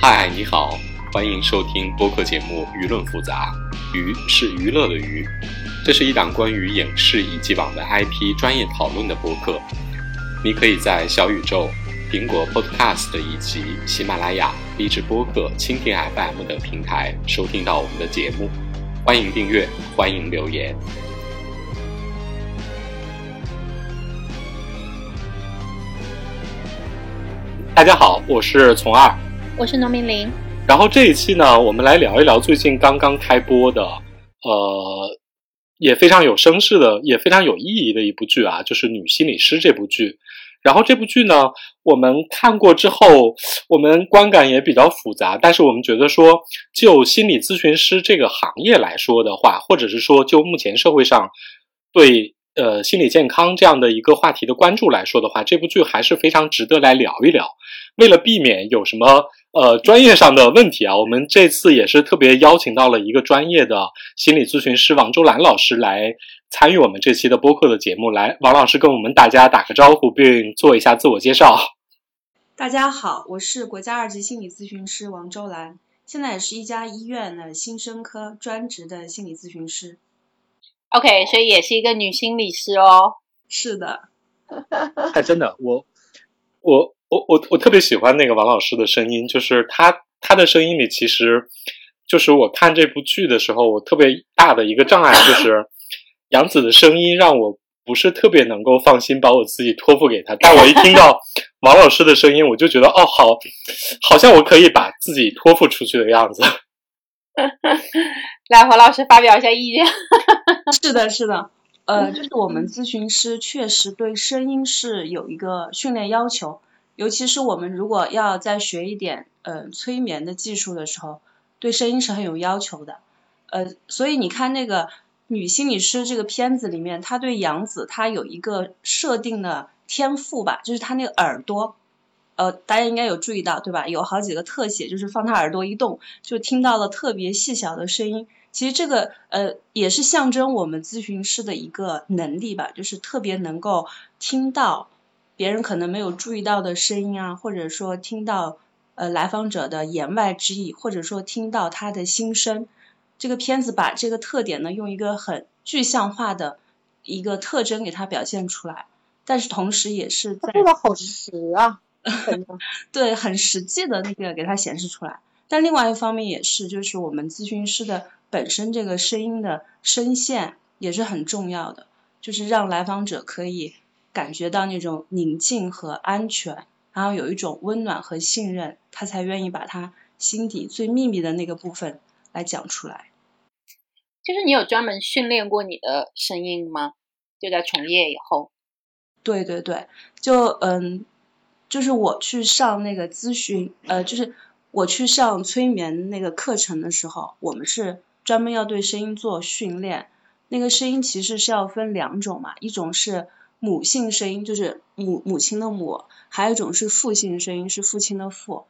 嗨，你好，欢迎收听播客节目《舆论复杂》，娱是娱乐的娱，这是一档关于影视以及网的 IP 专业讨论的播客。你可以在小宇宙、苹果 Podcast 以及喜马拉雅、荔枝播客、蜻蜓 FM 等平台收听到我们的节目。欢迎订阅，欢迎留言。大家好，我是从二。我是农民林，然后这一期呢，我们来聊一聊最近刚刚开播的，呃，也非常有声势的，也非常有意义的一部剧啊，就是《女心理师》这部剧。然后这部剧呢，我们看过之后，我们观感也比较复杂。但是我们觉得说，就心理咨询师这个行业来说的话，或者是说就目前社会上对呃心理健康这样的一个话题的关注来说的话，这部剧还是非常值得来聊一聊。为了避免有什么呃专业上的问题啊，我们这次也是特别邀请到了一个专业的心理咨询师王周兰老师来参与我们这期的播客的节目。来，王老师跟我们大家打个招呼，并做一下自我介绍。大家好，我是国家二级心理咨询师王周兰，现在也是一家医院的新生科专职的心理咨询师。OK，所以也是一个女心理师哦。是的。哎，真的，我我。我我我特别喜欢那个王老师的声音，就是他他的声音里，其实就是我看这部剧的时候，我特别大的一个障碍就是 杨紫的声音让我不是特别能够放心把我自己托付给他。但我一听到 王老师的声音，我就觉得哦，好，好像我可以把自己托付出去的样子。来，黄老师发表一下意见。是的，是的，呃，就是我们咨询师确实对声音是有一个训练要求。尤其是我们如果要再学一点呃催眠的技术的时候，对声音是很有要求的，呃，所以你看那个女心理师这个片子里面，她对杨紫她有一个设定的天赋吧，就是她那个耳朵，呃，大家应该有注意到对吧？有好几个特写，就是放她耳朵一动，就听到了特别细小的声音。其实这个呃也是象征我们咨询师的一个能力吧，就是特别能够听到。别人可能没有注意到的声音啊，或者说听到呃来访者的言外之意，或者说听到他的心声，这个片子把这个特点呢用一个很具象化的一个特征给它表现出来，但是同时也是在做的好实啊，对，很实际的那个给它显示出来。但另外一方面也是，就是我们咨询师的本身这个声音的声线也是很重要的，就是让来访者可以。感觉到那种宁静和安全，然后有一种温暖和信任，他才愿意把他心底最秘密的那个部分来讲出来。就是你有专门训练过你的声音吗？就在从业以后？对对对，就嗯，就是我去上那个咨询，呃，就是我去上催眠那个课程的时候，我们是专门要对声音做训练。那个声音其实是要分两种嘛，一种是。母性声音就是母母亲的母，还有一种是父性声音，是父亲的父。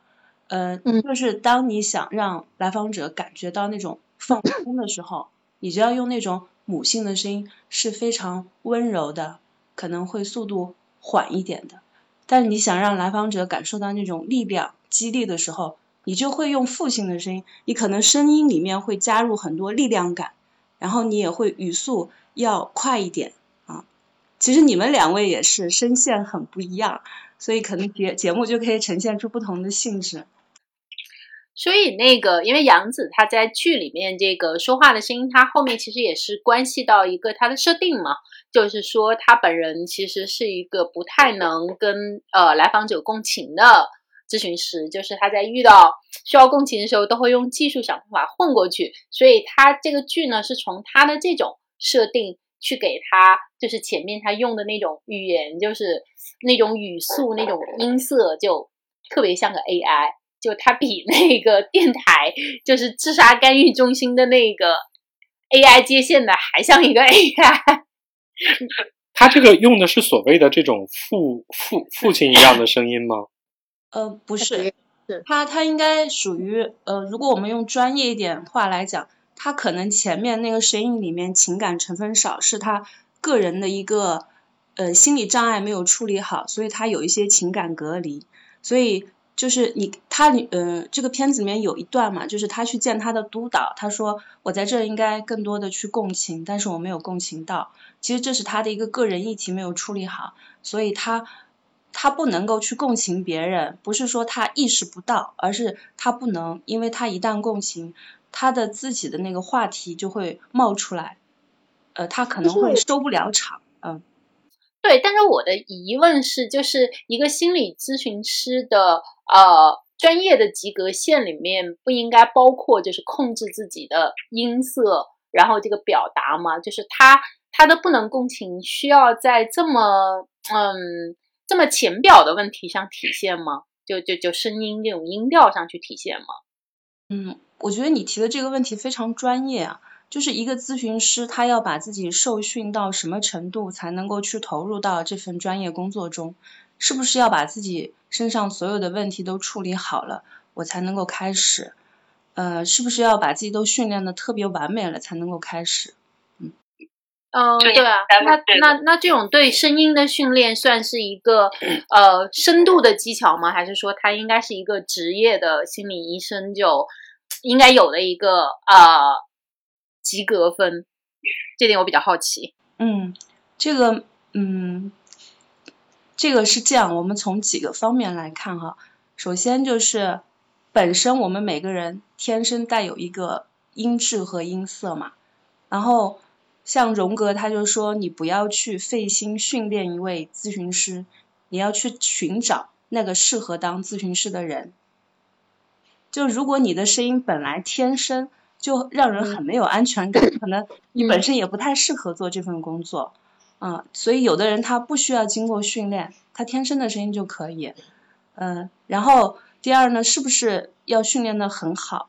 呃，就是当你想让来访者感觉到那种放松的时候，你就要用那种母性的声音，是非常温柔的，可能会速度缓一点的。但是你想让来访者感受到那种力量、激励的时候，你就会用父性的声音，你可能声音里面会加入很多力量感，然后你也会语速要快一点。其实你们两位也是声线很不一样，所以可能节节目就可以呈现出不同的性质。所以那个，因为杨紫她在剧里面这个说话的声音，她后面其实也是关系到一个她的设定嘛，就是说她本人其实是一个不太能跟呃来访者共情的咨询师，就是她在遇到需要共情的时候，都会用技术想办法混过去。所以她这个剧呢，是从她的这种设定。去给他，就是前面他用的那种语言，就是那种语速、那种音色，就特别像个 AI，就他比那个电台，就是自杀干预中心的那个 AI 接线的还像一个 AI。他这个用的是所谓的这种父父父亲一样的声音吗？呃，不是，他他应该属于呃，如果我们用专业一点话来讲。他可能前面那个声音里面情感成分少，是他个人的一个呃心理障碍没有处理好，所以他有一些情感隔离，所以就是你他呃这个片子里面有一段嘛，就是他去见他的督导，他说我在这应该更多的去共情，但是我没有共情到，其实这是他的一个个人议题没有处理好，所以他他不能够去共情别人，不是说他意识不到，而是他不能，因为他一旦共情，他的自己的那个话题就会冒出来，呃，他可能会收不了场，嗯。对，但是我的疑问是，就是一个心理咨询师的呃专业的及格线里面，不应该包括就是控制自己的音色，然后这个表达吗？就是他他的不能共情，需要在这么嗯这么浅表的问题上体现吗？就就就声音这种音调上去体现吗？嗯，我觉得你提的这个问题非常专业啊。就是一个咨询师，他要把自己受训到什么程度，才能够去投入到这份专业工作中？是不是要把自己身上所有的问题都处理好了，我才能够开始？呃，是不是要把自己都训练的特别完美了，才能够开始？嗯，嗯，对啊，那那那这种对声音的训练算是一个呃深度的技巧吗？还是说他应该是一个职业的心理医生就应该有的一个呃？及格分，这点我比较好奇。嗯，这个，嗯，这个是这样，我们从几个方面来看哈。首先就是本身我们每个人天生带有一个音质和音色嘛。然后像荣格他就说，你不要去费心训练一位咨询师，你要去寻找那个适合当咨询师的人。就如果你的声音本来天生。就让人很没有安全感，可能你本身也不太适合做这份工作，嗯，所以有的人他不需要经过训练，他天生的声音就可以，嗯，然后第二呢，是不是要训练的很好，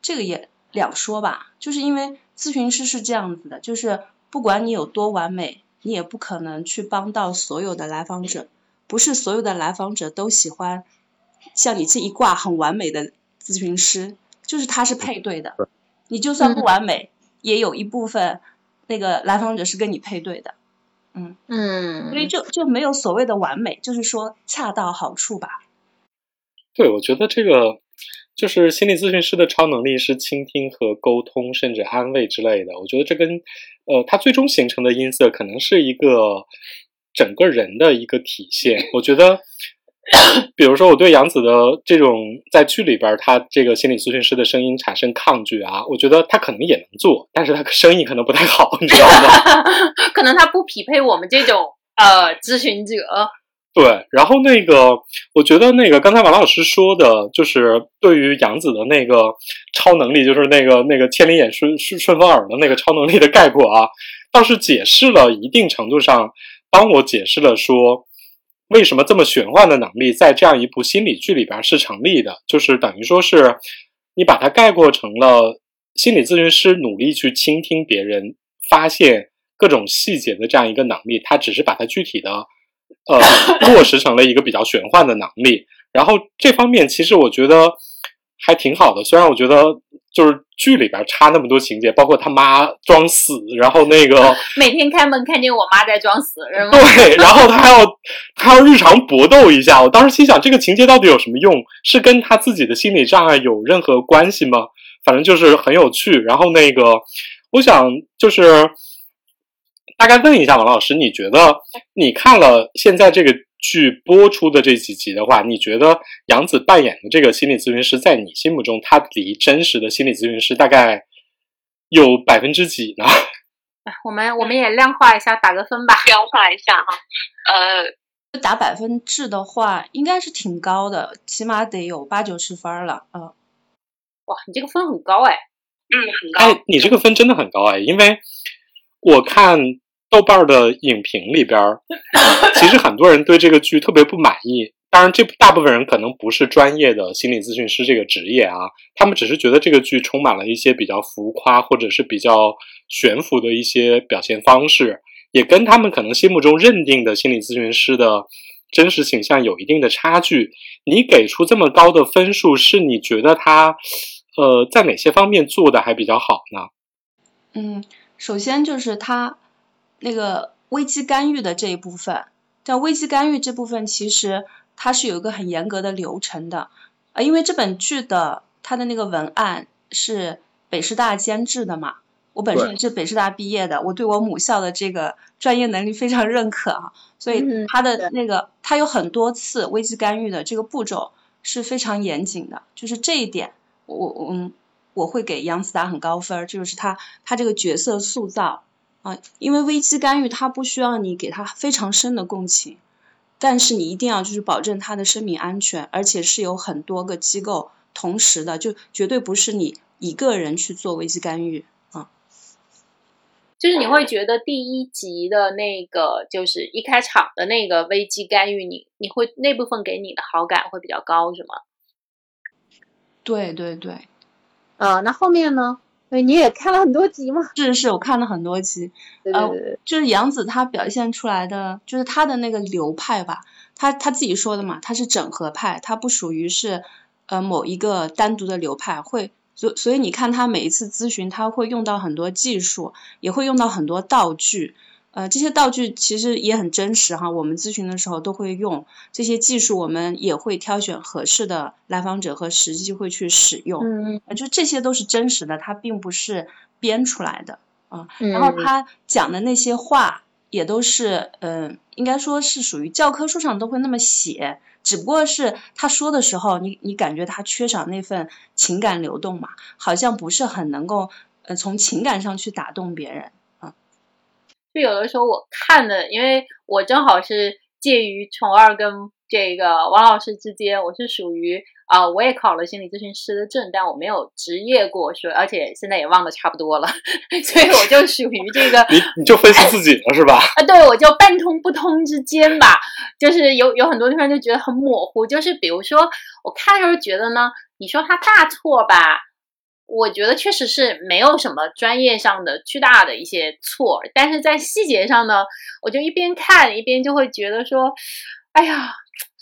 这个也两说吧，就是因为咨询师是这样子的，就是不管你有多完美，你也不可能去帮到所有的来访者，不是所有的来访者都喜欢像你这一挂很完美的咨询师，就是他是配对的。你就算不完美，也有一部分那个来访者是跟你配对的，嗯嗯，所以就就没有所谓的完美，就是说恰到好处吧。对，我觉得这个就是心理咨询师的超能力是倾听和沟通，甚至安慰之类的。我觉得这跟呃他最终形成的音色可能是一个整个人的一个体现。我觉得。比如说，我对杨紫的这种在剧里边，他这个心理咨询师的声音产生抗拒啊，我觉得他可能也能做，但是他声音可能不太好，你知道吗？可能他不匹配我们这种呃咨询者。对，然后那个，我觉得那个刚才王老师说的，就是对于杨紫的那个超能力，就是那个那个千里眼顺顺顺风耳的那个超能力的概括啊，倒是解释了一定程度上帮我解释了说。为什么这么玄幻的能力在这样一部心理剧里边是成立的？就是等于说是你把它概括成了心理咨询师努力去倾听别人、发现各种细节的这样一个能力，他只是把它具体的呃 落实成了一个比较玄幻的能力。然后这方面其实我觉得还挺好的，虽然我觉得就是。剧里边插那么多情节，包括他妈装死，然后那个 每天开门看见我妈在装死，是吗？对，然后他还要他要日常搏斗一下。我当时心想，这个情节到底有什么用？是跟他自己的心理障碍有任何关系吗？反正就是很有趣。然后那个，我想就是大概问一下王老师，你觉得你看了现在这个？剧播出的这几集的话，你觉得杨紫扮演的这个心理咨询师，在你心目中，他离真实的心理咨询师大概有百分之几呢？我们我们也量化一下，打个分吧。量化一下哈，呃，打百分制的话，应该是挺高的，起码得有八九十分了。嗯，哇，你这个分很高哎。嗯，很高。哎，你这个分真的很高哎，因为我看。豆瓣的影评里边，其实很多人对这个剧特别不满意。当然，这大部分人可能不是专业的心理咨询师这个职业啊，他们只是觉得这个剧充满了一些比较浮夸或者是比较悬浮的一些表现方式，也跟他们可能心目中认定的心理咨询师的真实形象有一定的差距。你给出这么高的分数，是你觉得他呃在哪些方面做的还比较好呢？嗯，首先就是他。那个危机干预的这一部分，在危机干预这部分，其实它是有一个很严格的流程的。呃，因为这本剧的它的那个文案是北师大监制的嘛，我本身也是北师大毕业的，我对我母校的这个专业能力非常认可啊，所以它的那个它有很多次危机干预的这个步骤是非常严谨的，就是这一点，我我嗯我会给杨思达很高分，就是他他这个角色塑造啊，因为危机干预它不需要你给他非常深的共情。但是你一定要就是保证他的生命安全，而且是有很多个机构同时的，就绝对不是你一个人去做危机干预啊。就是你会觉得第一集的那个，就是一开场的那个危机干预，你你会那部分给你的好感会比较高，是吗？对对对。呃，那后面呢？对，你也看了很多集吗？是是，我看了很多集。呃，就是杨紫她表现出来的，就是她的那个流派吧，她她自己说的嘛，她是整合派，她不属于是呃某一个单独的流派，会所所以你看她每一次咨询，她会用到很多技术，也会用到很多道具。呃，这些道具其实也很真实哈，我们咨询的时候都会用这些技术，我们也会挑选合适的来访者和实际会去使用。嗯就这些都是真实的，它并不是编出来的啊。然后他讲的那些话也都是，嗯，应该说是属于教科书上都会那么写，只不过是他说的时候，你你感觉他缺少那份情感流动嘛，好像不是很能够呃从情感上去打动别人。就有的时候我看的，因为我正好是介于虫二跟这个王老师之间，我是属于啊，我也考了心理咨询师的证，但我没有执业过，所以而且现在也忘得差不多了，所以我就属于这个，你你就分析自己了是吧？啊，对，我就半通不通之间吧，就是有有很多地方就觉得很模糊，就是比如说我看的时候觉得呢，你说他大错吧。我觉得确实是没有什么专业上的巨大的一些错，但是在细节上呢，我就一边看一边就会觉得说，哎呀，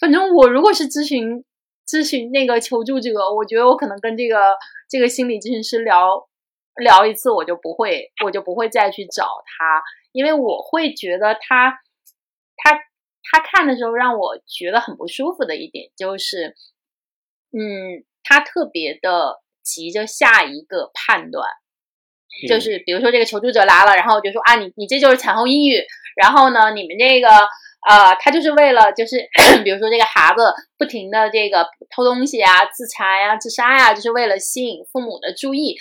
反正我如果是咨询咨询那个求助者，我觉得我可能跟这个这个心理咨询师聊聊一次，我就不会我就不会再去找他，因为我会觉得他他他看的时候让我觉得很不舒服的一点就是，嗯，他特别的。急着下一个判断，就是比如说这个求助者来了，然后就说啊，你你这就是产后抑郁，然后呢，你们这个呃，他就是为了就是 比如说这个孩子不停的这个偷东西啊、自残呀、自杀呀，就是为了吸引父母的注意，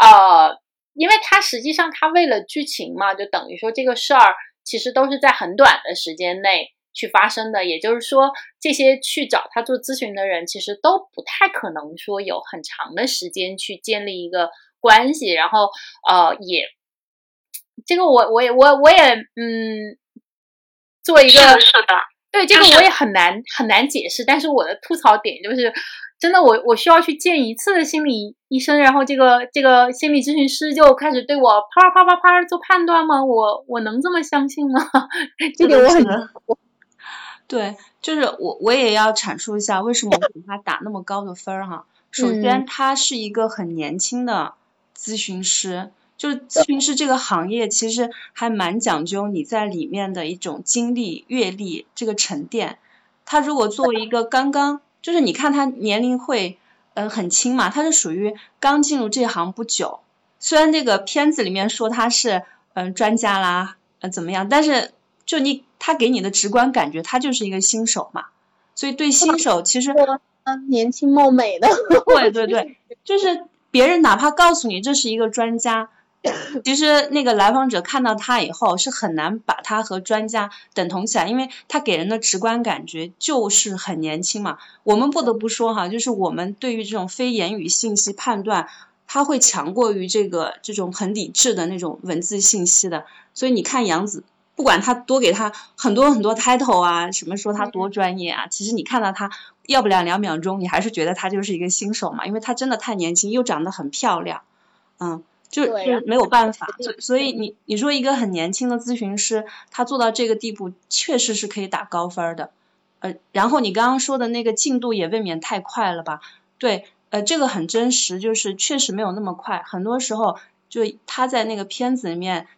呃，因为他实际上他为了剧情嘛，就等于说这个事儿其实都是在很短的时间内。去发生的，也就是说，这些去找他做咨询的人，其实都不太可能说有很长的时间去建立一个关系，然后呃，也这个我我也我我也嗯，做一个是的，对这个我也很难很难解释，但是我的吐槽点就是，真的我我需要去见一次心理医生，然后这个这个心理咨询师就开始对我啪啪啪啪啪做判断吗？我我能这么相信吗？这点我很。对，就是我我也要阐述一下为什么我给他打那么高的分儿哈。首先，他是一个很年轻的咨询师，就是咨询师这个行业其实还蛮讲究你在里面的一种经历、阅历这个沉淀。他如果作为一个刚刚，就是你看他年龄会嗯很轻嘛，他是属于刚进入这行不久。虽然这个片子里面说他是嗯专家啦，呃怎么样，但是。就你，他给你的直观感觉，他就是一个新手嘛，所以对新手其实年轻貌美的，对对对，就是别人哪怕告诉你这是一个专家，其实那个来访者看到他以后是很难把他和专家等同起来，因为他给人的直观感觉就是很年轻嘛。我们不得不说哈，就是我们对于这种非言语信息判断，他会强过于这个这种很理智的那种文字信息的，所以你看杨子。不管他多给他很多很多 title 啊，什么说他多专业啊，其实你看到他要不了两秒钟，你还是觉得他就是一个新手嘛，因为他真的太年轻，又长得很漂亮，嗯，就就没有办法，所所以你你说一个很年轻的咨询师，他做到这个地步，确实是可以打高分的，呃，然后你刚刚说的那个进度也未免太快了吧？对，呃，这个很真实，就是确实没有那么快，很多时候就他在那个片子里面。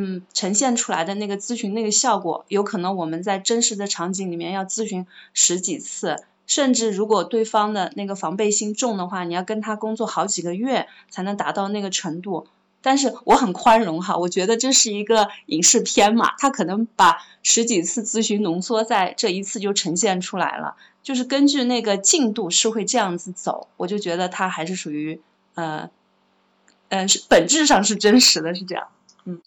嗯呈现出来的那个咨询那个效果，有可能我们在真实的场景里面要咨询十几次，甚至如果对方的那个防备心重的话，你要跟他工作好几个月才能达到那个程度。但是我很宽容哈，我觉得这是一个影视片嘛，他可能把十几次咨询浓缩在这一次就呈现出来了，就是根据那个进度是会这样子走，我就觉得他还是属于呃，嗯是本质上是真实的，是这样。嗯，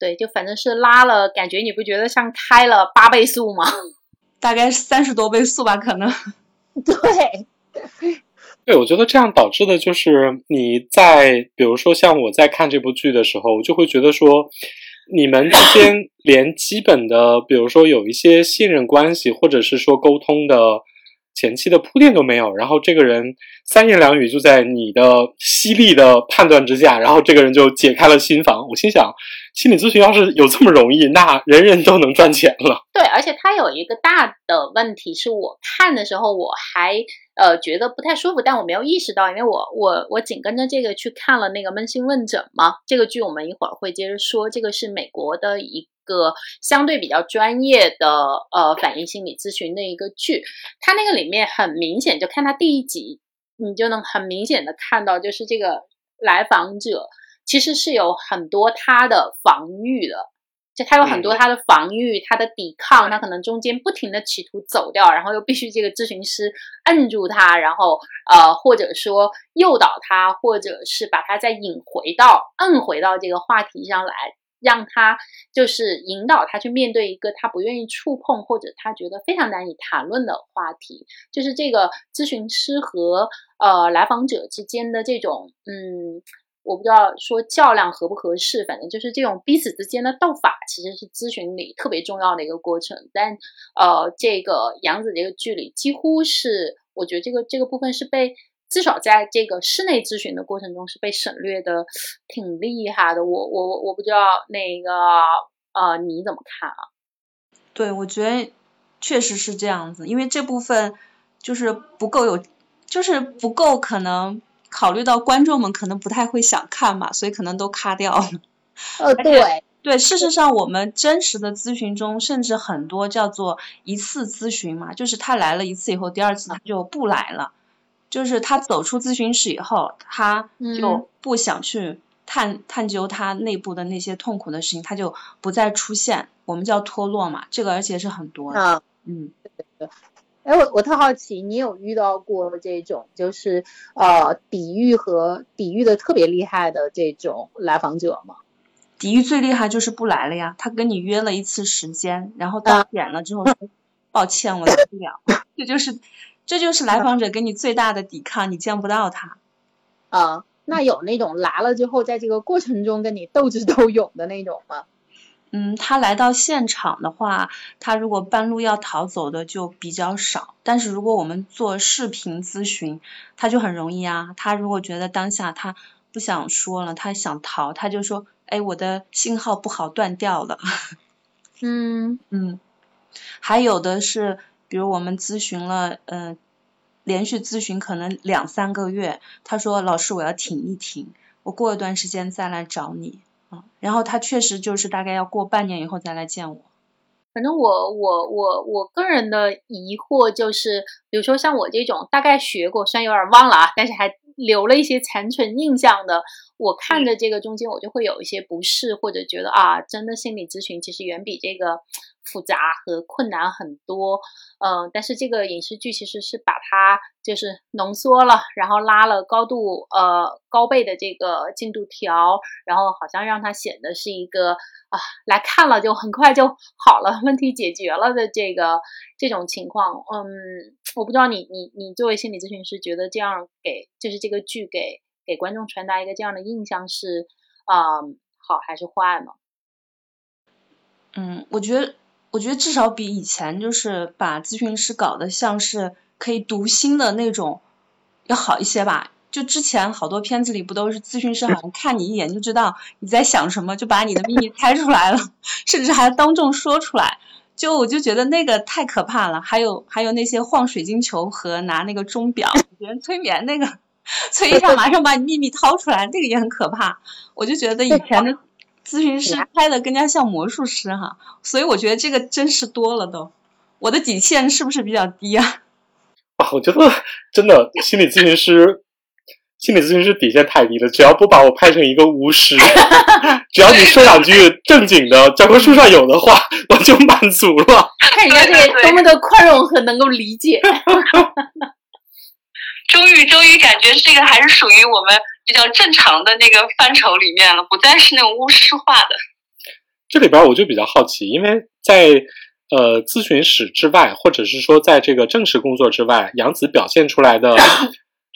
对，就反正是拉了，感觉你不觉得像开了八倍速吗？大概三十多倍速吧，可能。对。对，我觉得这样导致的就是你在，比如说像我在看这部剧的时候，我就会觉得说，你们之间 连基本的，比如说有一些信任关系，或者是说沟通的前期的铺垫都没有，然后这个人三言两语就在你的犀利的判断之下，然后这个人就解开了心房。我心想，心理咨询要是有这么容易，那人人都能赚钱了。对，而且它有一个大的问题是我看的时候我还。呃，觉得不太舒服，但我没有意识到，因为我我我紧跟着这个去看了那个《扪心问诊》嘛，这个剧我们一会儿会接着说。这个是美国的一个相对比较专业的呃反应心理咨询的一个剧，它那个里面很明显，就看它第一集，你就能很明显的看到，就是这个来访者其实是有很多他的防御的。就他有很多他的防御，他的抵抗，他可能中间不停的企图走掉，然后又必须这个咨询师摁住他，然后呃或者说诱导他，或者是把他再引回到摁回到这个话题上来，让他就是引导他去面对一个他不愿意触碰或者他觉得非常难以谈论的话题，就是这个咨询师和呃来访者之间的这种嗯。我不知道说较量合不合适，反正就是这种彼此之间的斗法，其实是咨询里特别重要的一个过程。但呃，这个杨子这个剧里，几乎是我觉得这个这个部分是被至少在这个室内咨询的过程中是被省略的，挺厉害的。我我我不知道那个呃你怎么看啊？对，我觉得确实是这样子，因为这部分就是不够有，就是不够可能。考虑到观众们可能不太会想看嘛，所以可能都卡掉了。呃，对对，事实上我们真实的咨询中，甚至很多叫做一次咨询嘛，就是他来了一次以后，第二次他就不来了，就是他走出咨询室以后，他就不想去探探究他内部的那些痛苦的事情，他就不再出现，我们叫脱落嘛，这个而且是很多的。嗯，对对。哎，我我特好奇，你有遇到过这种就是呃抵御和抵御的特别厉害的这种来访者吗？抵御最厉害就是不来了呀，他跟你约了一次时间，然后到点了之后说 抱歉我来不了，这就是这就是来访者给你最大的抵抗，你见不到他。啊，那有那种来了之后，在这个过程中跟你斗智斗勇的那种吗？嗯，他来到现场的话，他如果半路要逃走的就比较少。但是如果我们做视频咨询，他就很容易啊。他如果觉得当下他不想说了，他想逃，他就说：“哎，我的信号不好，断掉了。”嗯嗯，还有的是，比如我们咨询了，嗯，连续咨询可能两三个月，他说：“老师，我要停一停，我过一段时间再来找你。”啊，然后他确实就是大概要过半年以后再来见我。反正我我我我个人的疑惑就是，比如说像我这种大概学过，虽然有点忘了啊，但是还留了一些残存印象的，我看着这个中间我就会有一些不适，或者觉得啊，真的心理咨询其实远比这个。复杂和困难很多，嗯，但是这个影视剧其实是把它就是浓缩了，然后拉了高度呃高倍的这个进度条，然后好像让它显得是一个啊来看了就很快就好了，问题解决了的这个这种情况，嗯，我不知道你你你作为心理咨询师觉得这样给就是这个剧给给观众传达一个这样的印象是啊好还是坏呢？嗯，我觉得。我觉得至少比以前就是把咨询师搞得像是可以读心的那种要好一些吧。就之前好多片子里不都是咨询师好像看你一眼就知道你在想什么，就把你的秘密猜出来了，甚至还当众说出来。就我就觉得那个太可怕了。还有还有那些晃水晶球和拿那个钟表别人催眠那个，催一下马上把你秘密掏出来，那个也很可怕。我就觉得以前的。咨询师拍的更加像魔术师哈，所以我觉得这个真实多了都。我的底线是不是比较低啊？啊，我觉得真的心理咨询师，心理咨询师底线太低了。只要不把我拍成一个巫师，只要你说两句正经的教科书上有的话，我就满足了。看人家这个多么的宽容和能够理解。终于，终于感觉这个还是属于我们比较正常的那个范畴里面了，不再是那种巫师化的。这里边我就比较好奇，因为在。呃，咨询室之外，或者是说在这个正式工作之外，杨子表现出来的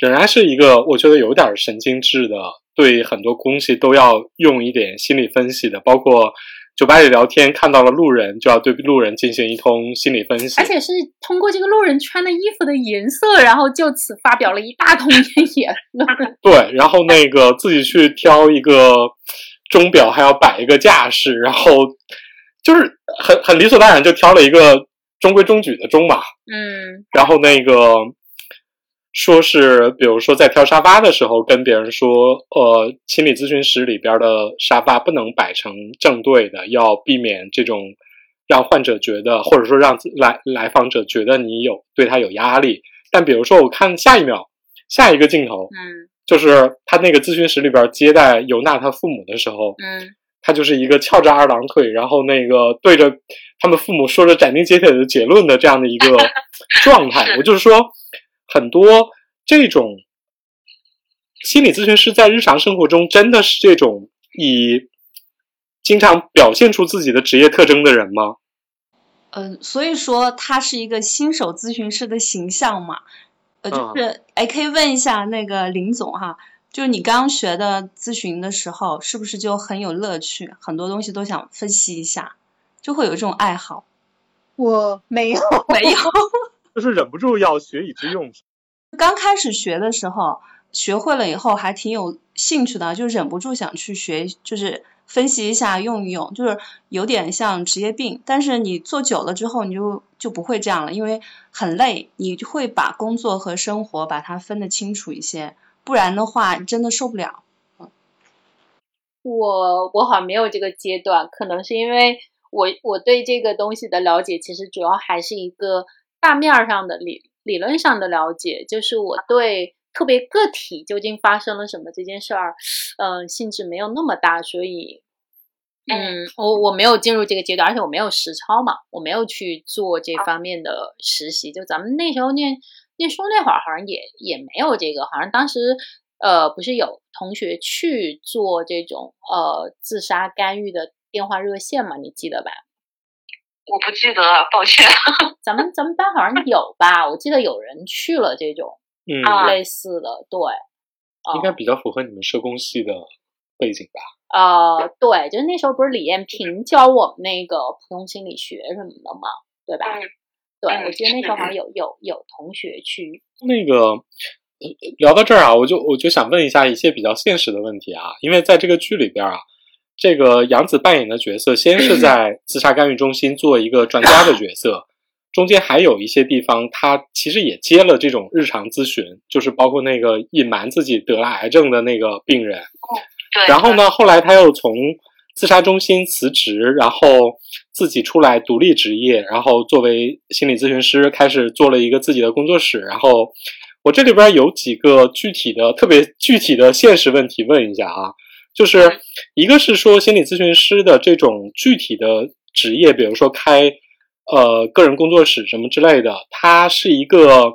仍然是一个我觉得有点神经质的，对很多东西都要用一点心理分析的，包括酒吧里聊天看到了路人，就要对路人进行一通心理分析，而且是通过这个路人穿的衣服的颜色，然后就此发表了一大通言论。对，然后那个自己去挑一个钟表，还要摆一个架势，然后。就是很很理所当然就挑了一个中规中矩的钟嘛，嗯，然后那个说是，比如说在挑沙发的时候，跟别人说，呃，心理咨询室里边的沙发不能摆成正对的，要避免这种让患者觉得，或者说让来来访者觉得你有对他有压力。但比如说，我看下一秒下一个镜头，嗯，就是他那个咨询室里边接待尤娜他父母的时候，嗯。他就是一个翘着二郎腿，然后那个对着他们父母说着斩钉截铁的结论的这样的一个 状态。我就是说，很多这种心理咨询师在日常生活中真的是这种以经常表现出自己的职业特征的人吗？嗯，所以说他是一个新手咨询师的形象嘛。呃，就是哎，可以问一下那个林总哈。就是你刚学的咨询的时候，是不是就很有乐趣？很多东西都想分析一下，就会有这种爱好。我没有，没有，就是忍不住要学以致用。刚开始学的时候，学会了以后还挺有兴趣的，就忍不住想去学，就是分析一下用一用，就是有点像职业病。但是你做久了之后，你就就不会这样了，因为很累，你会把工作和生活把它分得清楚一些。不然的话，真的受不了。我我好像没有这个阶段，可能是因为我我对这个东西的了解，其实主要还是一个大面上的理理论上的了解，就是我对特别个体究竟发生了什么这件事儿，嗯，兴致没有那么大，所以，嗯，我我没有进入这个阶段，而且我没有实操嘛，我没有去做这方面的实习，就咱们那时候念。念书那会儿好像也也没有这个，好像当时呃不是有同学去做这种呃自杀干预的电话热线嘛？你记得吧？我不记得了，抱歉。咱们咱们班好像有吧？我记得有人去了这种嗯类似的，对，应该比较符合你们社工系的背景吧？呃，对，就是那时候不是李艳萍教我们那个普通心理学什么的嘛，对吧？对，我记得那时候好像有有有同学去那个聊到这儿啊，我就我就想问一下一些比较现实的问题啊，因为在这个剧里边啊，这个杨紫扮演的角色先是 在自杀干预中心做一个专家的角色，中间还有一些地方他其实也接了这种日常咨询，就是包括那个隐瞒自己得了癌症的那个病人，对，然后呢，后来他又从。自杀中心辞职，然后自己出来独立职业，然后作为心理咨询师开始做了一个自己的工作室。然后我这里边有几个具体的、特别具体的现实问题问一下啊，就是一个是说心理咨询师的这种具体的职业，比如说开呃个人工作室什么之类的，它是一个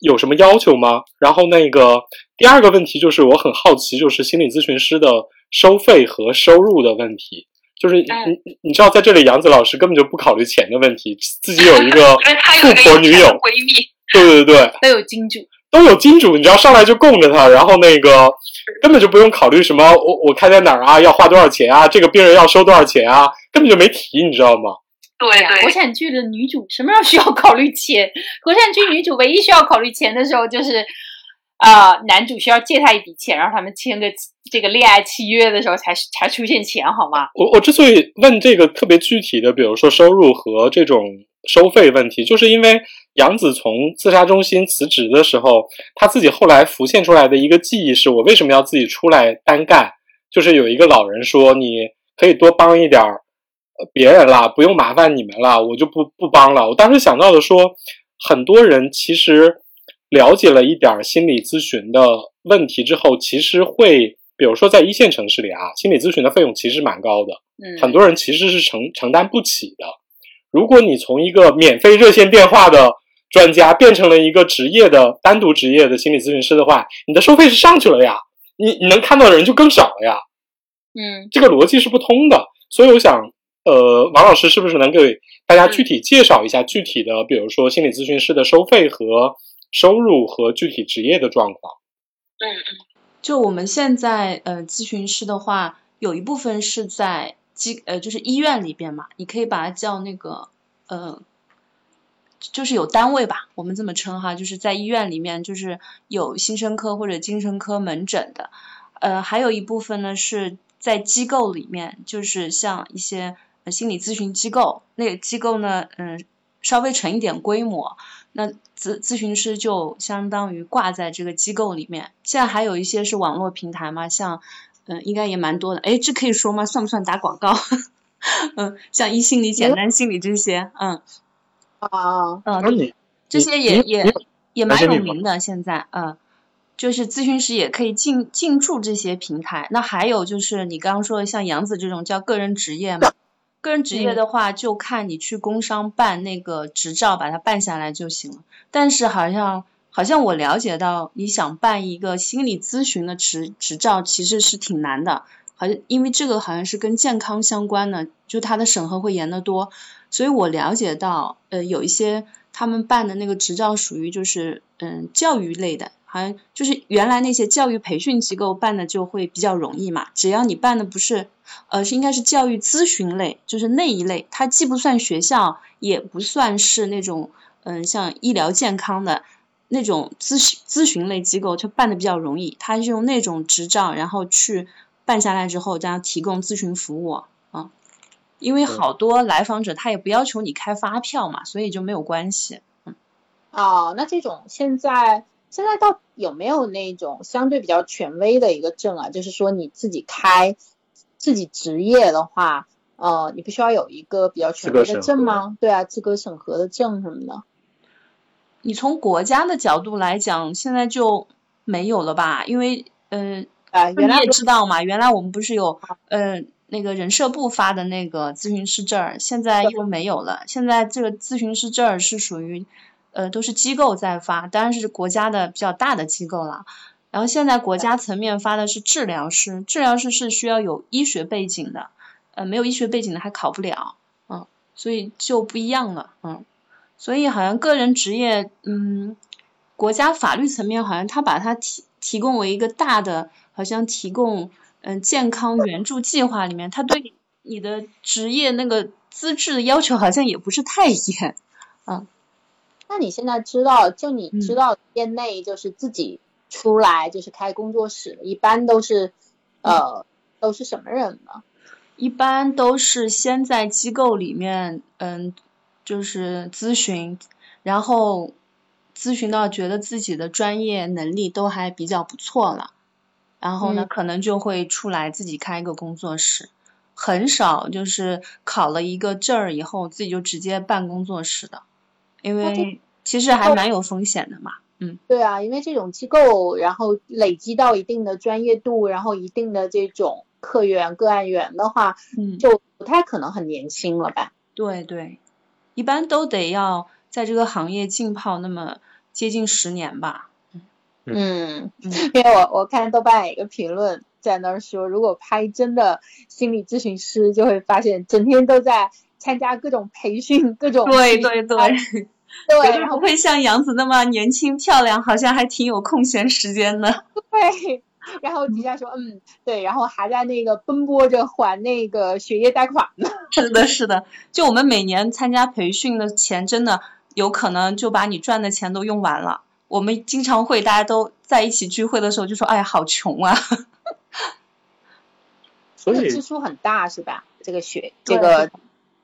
有什么要求吗？然后那个第二个问题就是我很好奇，就是心理咨询师的。收费和收入的问题，就是你你你知道，在这里杨子老师根本就不考虑钱的问题，自己有一个 富婆女友闺蜜，对对对，都有金主，都有金主，你知道上来就供着他，然后那个根本就不用考虑什么我我开在哪儿啊，要花多少钱啊，这个病人要收多少钱啊，根本就没提，你知道吗？对啊，国产剧的女主什么时候需要考虑钱？国产剧女主唯一需要考虑钱的时候就是。啊，男主需要借她一笔钱，让他们签个这个恋爱契约的时候，才才出现钱，好吗？我我之所以问这个特别具体的，比如说收入和这种收费问题，就是因为杨子从自杀中心辞职的时候，他自己后来浮现出来的一个记忆是：我为什么要自己出来单干？就是有一个老人说，你可以多帮一点儿别人啦，不用麻烦你们了，我就不不帮了。我当时想到的说，很多人其实了解了一点心理咨询的问题之后，其实会，比如说在一线城市里啊，心理咨询的费用其实蛮高的，嗯，很多人其实是承承担不起的。如果你从一个免费热线电话的专家变成了一个职业的单独职业的心理咨询师的话，你的收费是上去了呀，你你能看到的人就更少了呀，嗯这个逻辑是不通的。所以我想，呃，王老师是不是能给大家具体介绍一下具体的，比如说心理咨询师的收费和收入和具体职业的状况？嗯嗯就我们现在呃咨询师的话，有一部分是在机呃就是医院里边嘛，你可以把它叫那个呃，就是有单位吧，我们这么称哈，就是在医院里面就是有新生科或者精神科门诊的，呃，还有一部分呢是在机构里面，就是像一些呃心理咨询机构，那个机构呢，嗯、稍微成一点规模，那咨咨询师就相当于挂在这个机构里面。现在还有一些是网络平台嘛，像嗯、应该也蛮多的。哎，这可以说吗？算不算打广告？嗯，像一心理、简单心理这些，嗯啊，嗯，这些也也也蛮有名的。现在，嗯，就是咨询师也可以进进驻这些平台。那还有就是你刚刚说的像杨子这种叫个人职业嘛，个人职业嗯的话，就看你去工商办那个执照，把它办下来就行了。但是好像好像我了解到，你想办一个心理咨询的执执照，其实是挺难的。好像因为这个好像是跟健康相关的，就它的审核会严得多。所以我了解到，呃，有一些他们办的那个执照属于就是嗯教育类的，好像就是原来那些教育培训机构办的就会比较容易嘛。只要你办的不是呃是应该是教育咨询类，就是那一类，它既不算学校，也不算是那种嗯像医疗健康的那种咨询咨询类机构，就办的比较容易。它是用那种执照，然后去办下来之后，这样提供咨询服务啊。因为好多来访者他也不要求你开发票嘛，所以就没有关系。哦，那这种现在现在到有没有那种相对比较权威的一个证啊？就是说你自己开自己职业的话，呃，你必须要有一个比较权威的证吗？对啊，资格审核的证什么的。你从国家的角度来讲，现在就没有了吧？因为嗯，啊，呃，你也原来也知道嘛，原来我们不是有呃那个人社部发的那个咨询师证儿，现在又没有了。现在这个咨询师证儿是属于呃都是机构在发，当然是国家的比较大的机构了。然后现在国家层面发的是治疗师，治疗师是需要有医学背景的，呃没有医学背景的还考不了，嗯，所以就不一样了，嗯，所以好像个人职业，嗯，国家法律层面好像他把它提提供为一个大的，好像提供嗯健康援助计划里面，他对你的职业那个资质的要求好像也不是太严，那你现在知道，就你嗯知道业内就是自己出来就是开工作室的，一般都是呃都是什么人呢？一般都是先在机构里面，嗯，就是咨询，然后咨询到觉得自己的专业能力都还比较不错了，然后呢，嗯。可能就会出来自己开一个工作室，很少就是考了一个证儿以后自己就直接办工作室的，因为其实还蛮有风险的嘛，嗯，对啊，因为这种机构，然后累积到一定的专业度，然后一定的这种客源、个案源的话，嗯，就不太可能很年轻了吧？对对，一般都得要在这个行业浸泡那么接近十年吧，嗯，嗯因为我我看豆瓣有一个评论在那儿说，如果拍真的心理咨询师，就会发现整天都在参加各种培训、各种对 对对。对，绝对然后不会像杨子那么年轻漂亮，好像还挺有空闲时间的。对，然后底下说嗯对，然后还在那个奔波着还那个学业贷款呢。是的，是的，就我们每年参加培训的钱，真的有可能就把你赚的钱都用完了。我们经常会大家都在一起聚会的时候就说：“哎呀，好穷啊 所以支出很大是吧？这个学这个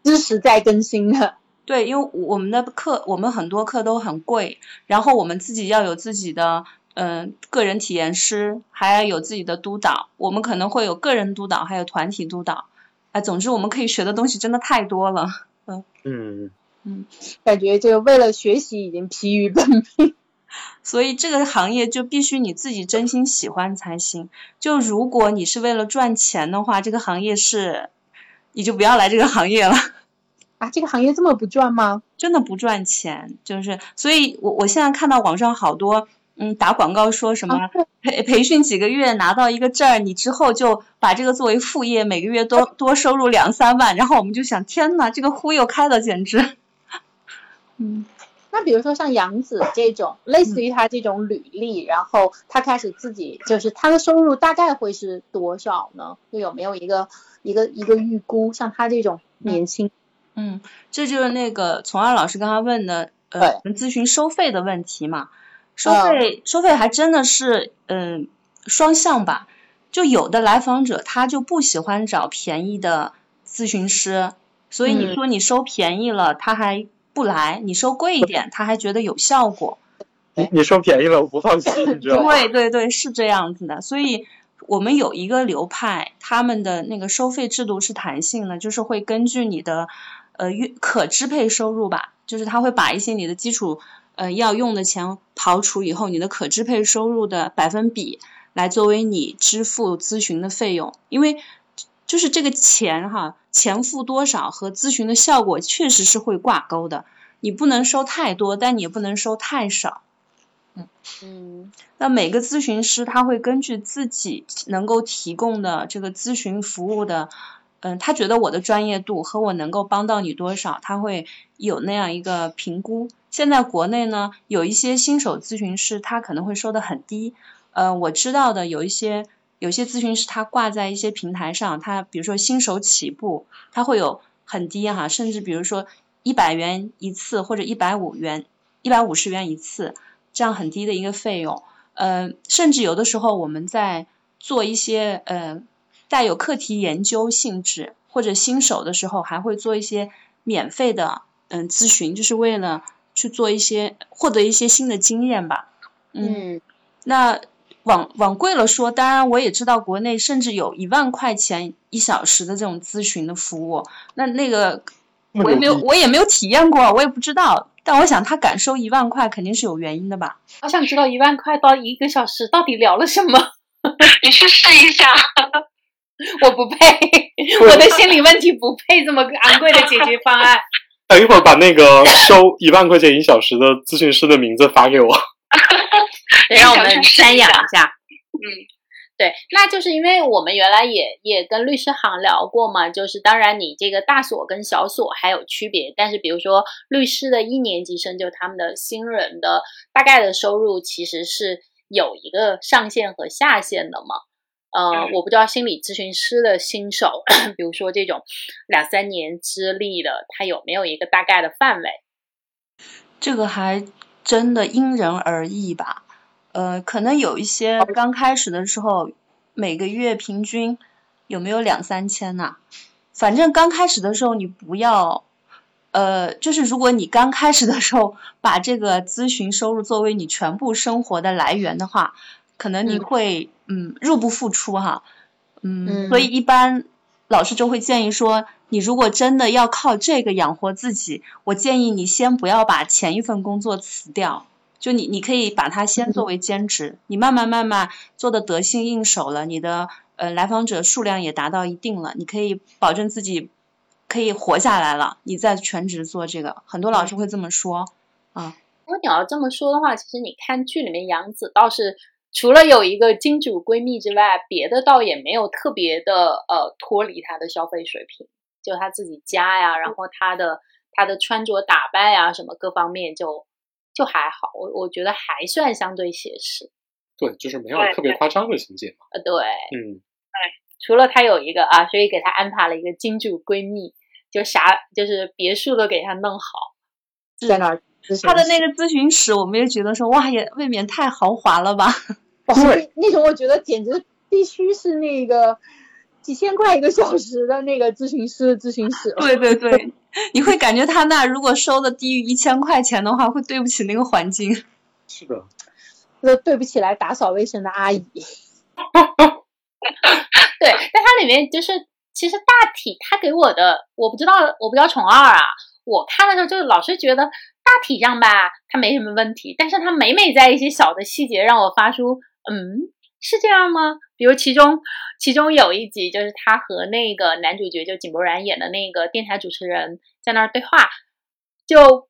知识在更新的，！”对，因为我们的课，我们很多课都很贵，然后我们自己要有自己的嗯、个人体验师，还要有自己的督导。我们可能会有个人督导，还有团体督导。啊，总之我们可以学的东西真的太多了。嗯，感觉这个为了学习已经疲于奔命。所以这个行业就必须你自己真心喜欢才行。就如果你是为了赚钱的话，这个行业是，你就不要来这个行业了。啊，这个行业这么不赚吗？真的不赚钱，就是，所以我我现在看到网上好多，嗯，打广告说什么啊培培训几个月拿到一个证儿，你之后就把这个作为副业，每个月多多收入两三万，然后我们就想，天呐，这个忽悠开的简直，嗯，那比如说像杨子这种，类似于他这种履历，然后他开始自己就是他的收入大概会是多少呢？就有没有一个一个一个预估？像他这种年轻，嗯，这就是那个从二老师刚刚问的，呃，咨询收费的问题嘛。收嗯费、收费还真的是，嗯、双向吧。就有的来访者他就不喜欢找便宜的咨询师，所以你嗯说你收便宜了，他还不来；你收贵一点，他还觉得有效果。你你说便宜了，我不放心，你知道吗？对对对，是这样子的。所以我们有一个流派，他们的那个收费制度是弹性的，就是会根据你的呃月可支配收入吧，就是他会把一些你的基础呃要用的钱刨除以后，你的可支配收入的百分比来作为你支付咨询的费用，因为。就是这个钱哈，钱付多少和咨询的效果确实是会挂钩的。你不能收太多，但你也不能收太少。嗯那每个咨询师他会根据自己能够提供的这个咨询服务的，嗯，他觉得我的专业度和我能够帮到你多少，他会有那样一个评估。现在国内呢，有一些新手咨询师他可能会收的很低，呃，我知道的有一些有些咨询师他挂在一些平台上，他比如说新手起步，他会有很低哈，甚至比如说一百元一次或者一百五元、一百五十元一次。这样很低的一个费用，呃，甚至有的时候我们在做一些呃带有课题研究性质或者新手的时候，还会做一些免费的嗯、咨询，就是为了去做一些获得一些新的经验吧。嗯，嗯那往往贵了说，当然我也知道国内甚至有一万块钱一小时的这种咨询的服务，那那个我也没有我也没有体验过，我也不知道。但我想他敢收一万块，肯定是有原因的吧？我想知道一万块到一个小时到底聊了什么？你去试一下。我不配，我的心理问题不配这么昂贵的解决方案。等一会儿把那个收一万块钱一小时的咨询师的名字发给我。对，让我们瞻仰一下。嗯，对，那就是因为我们原来也也跟律师行聊过嘛，就是当然你这个大所跟小所还有区别，但是比如说律师的一年级生，就他们的新人的大概的收入其实是有一个上限和下限的嘛。呃，嗯我不知道心理咨询师的新手，比如说这种两三年资历的，他有没有一个大概的范围？这个还真的因人而异吧。呃，可能有一些刚开始的时候，每个月平均有没有两三千呐、反正刚开始的时候，你不要，呃，就是如果你刚开始的时候把这个咨询收入作为你全部生活的来源的话，可能你嗯。会嗯入不敷出哈，嗯，嗯。所以一般老师就会建议说，你如果真的要靠这个养活自己，我建议你先不要把前一份工作辞掉。就你，你可以把它先作为兼职，你慢慢慢慢做的得心应手了，你的呃来访者数量也达到一定了，你可以保证自己可以活下来了，你再全职做这个。很多老师会这么说啊，如果你要这么说的话，其实你看剧里面杨紫倒是除了有一个金主闺蜜之外，别的倒也没有特别的呃脱离她的消费水平，就她自己家呀，然后她的她的穿着打扮呀，什么各方面就就还好，我我觉得还算相对写实。对，就是没有特别夸张的情节嘛。呃，对，嗯，除了她有一个啊，所以给她安排了一个金主闺蜜，就啥就是别墅都给她弄好。在那儿咨询他的那个咨询室，我们也觉得说，哇，也未免太豪华了吧？哇那那种我觉得简直必须是那个几千块一个小时的那个咨询师的咨询室。对对对，你会感觉他那如果收的低于一千块钱的话，会对不起那个环境。是的，那对不起来打扫卫生的阿姨。对，但它里面就是其实大体他给我的，我不知道，我不知道宠二啊。我看的时候就是老是觉得大体上吧，它没什么问题，但是它每每在一些小的细节让我发出，嗯，是这样吗？比如其中其中有一集就是他和那个男主角就井柏然演的那个电台主持人在那儿对话，就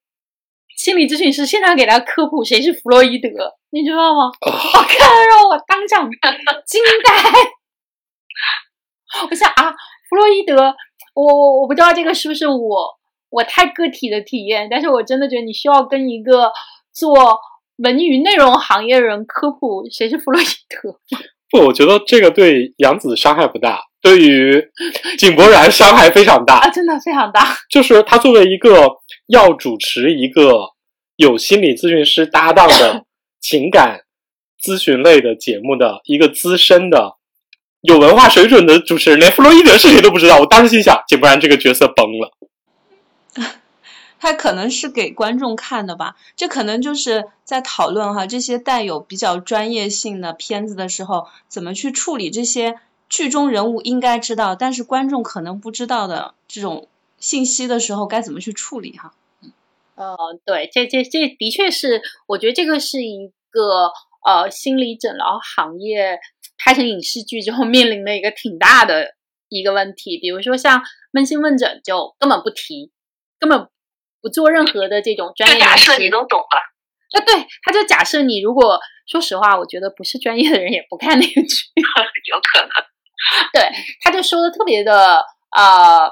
心理咨询师现场给他科普谁是弗洛伊德，你知道吗？我看让我当场 惊呆。我想啊，弗洛伊德，我我我不知道这个是不是我我太个体的体验，但是我真的觉得你需要跟一个做文娱内容行业人科普谁是弗洛伊德。不，我觉得这个对杨紫伤害不大，对于井柏然伤害非常大啊，真的非常大。就是他作为一个要主持一个有心理咨询师搭档的 情感咨询类的节目的一个资深的。有文化水准的主持人，连弗洛伊德是谁都不知道。我当时心想，井柏然这个角色崩了。他可能是给观众看的吧？这可能就是在讨论哈，这些带有比较专业性的片子的时候，怎么去处理这些剧中人物应该知道，但是观众可能不知道的这种信息的时候，该怎么去处理哈？呃，对，这这这的确是，我觉得这个是一个呃心理诊疗行业。拍成影视剧之后面临的一个挺大的一个问题，比如说像扪心问诊就根本不提，根本不做任何的这种专业。假设你都懂了，啊，对，他就假设你如果说实话，我觉得不是专业的人也不看那个剧，有可能。对，他就说的特别的呃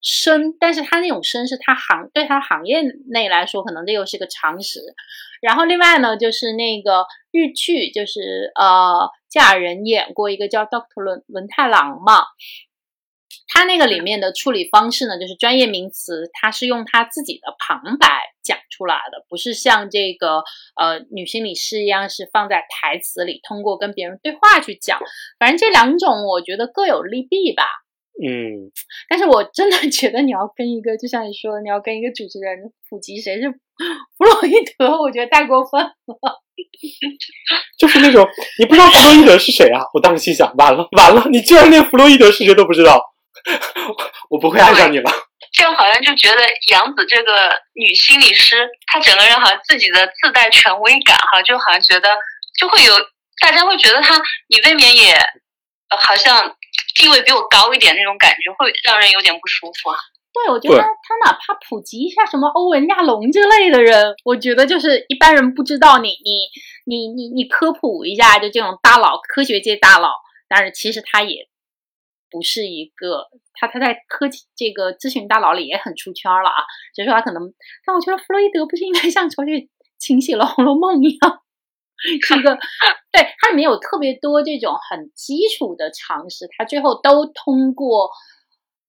深，但是他那种深是他行对他行业内来说，可能这又是个常识。然后另外呢，就是那个日剧，就是呃。嫁人演过一个叫 Doctor 伦伦太郎嘛，他那个里面的处理方式呢，就是专业名词，他是用他自己的旁白讲出来的，不是像这个呃女心理师一样是放在台词里，通过跟别人对话去讲。反正这两种我觉得各有利弊吧。嗯，但是我真的觉得你要跟一个，就像你说的，你要跟一个主持人普及谁是弗洛伊德，我觉得太过分了。就是那种你不知道弗洛伊德是谁啊？我当时心想，完了完了，你居然连弗洛伊德是谁都不知道，我不会爱上你了。就好像就觉得杨子这个女心理师，她整个人好像自己的自带权威感，哈，就好像觉得就会有大家会觉得她，你未免也好像地位比我高一点那种感觉，会让人有点不舒服啊。对，我觉得他哪怕普及一下什么欧文亚龙之类的人，我觉得就是一般人不知道，你你你你你科普一下，就这种大佬，科学界大佬，但是其实他也不是一个，他他在科技这个咨询大佬里也很出圈了啊。所以说他可能，但我觉得弗洛伊德不是应该 像曹雪芹写了《红楼梦》一样，是一个，对，它里面有特别多这种很基础的常识，他最后都通过。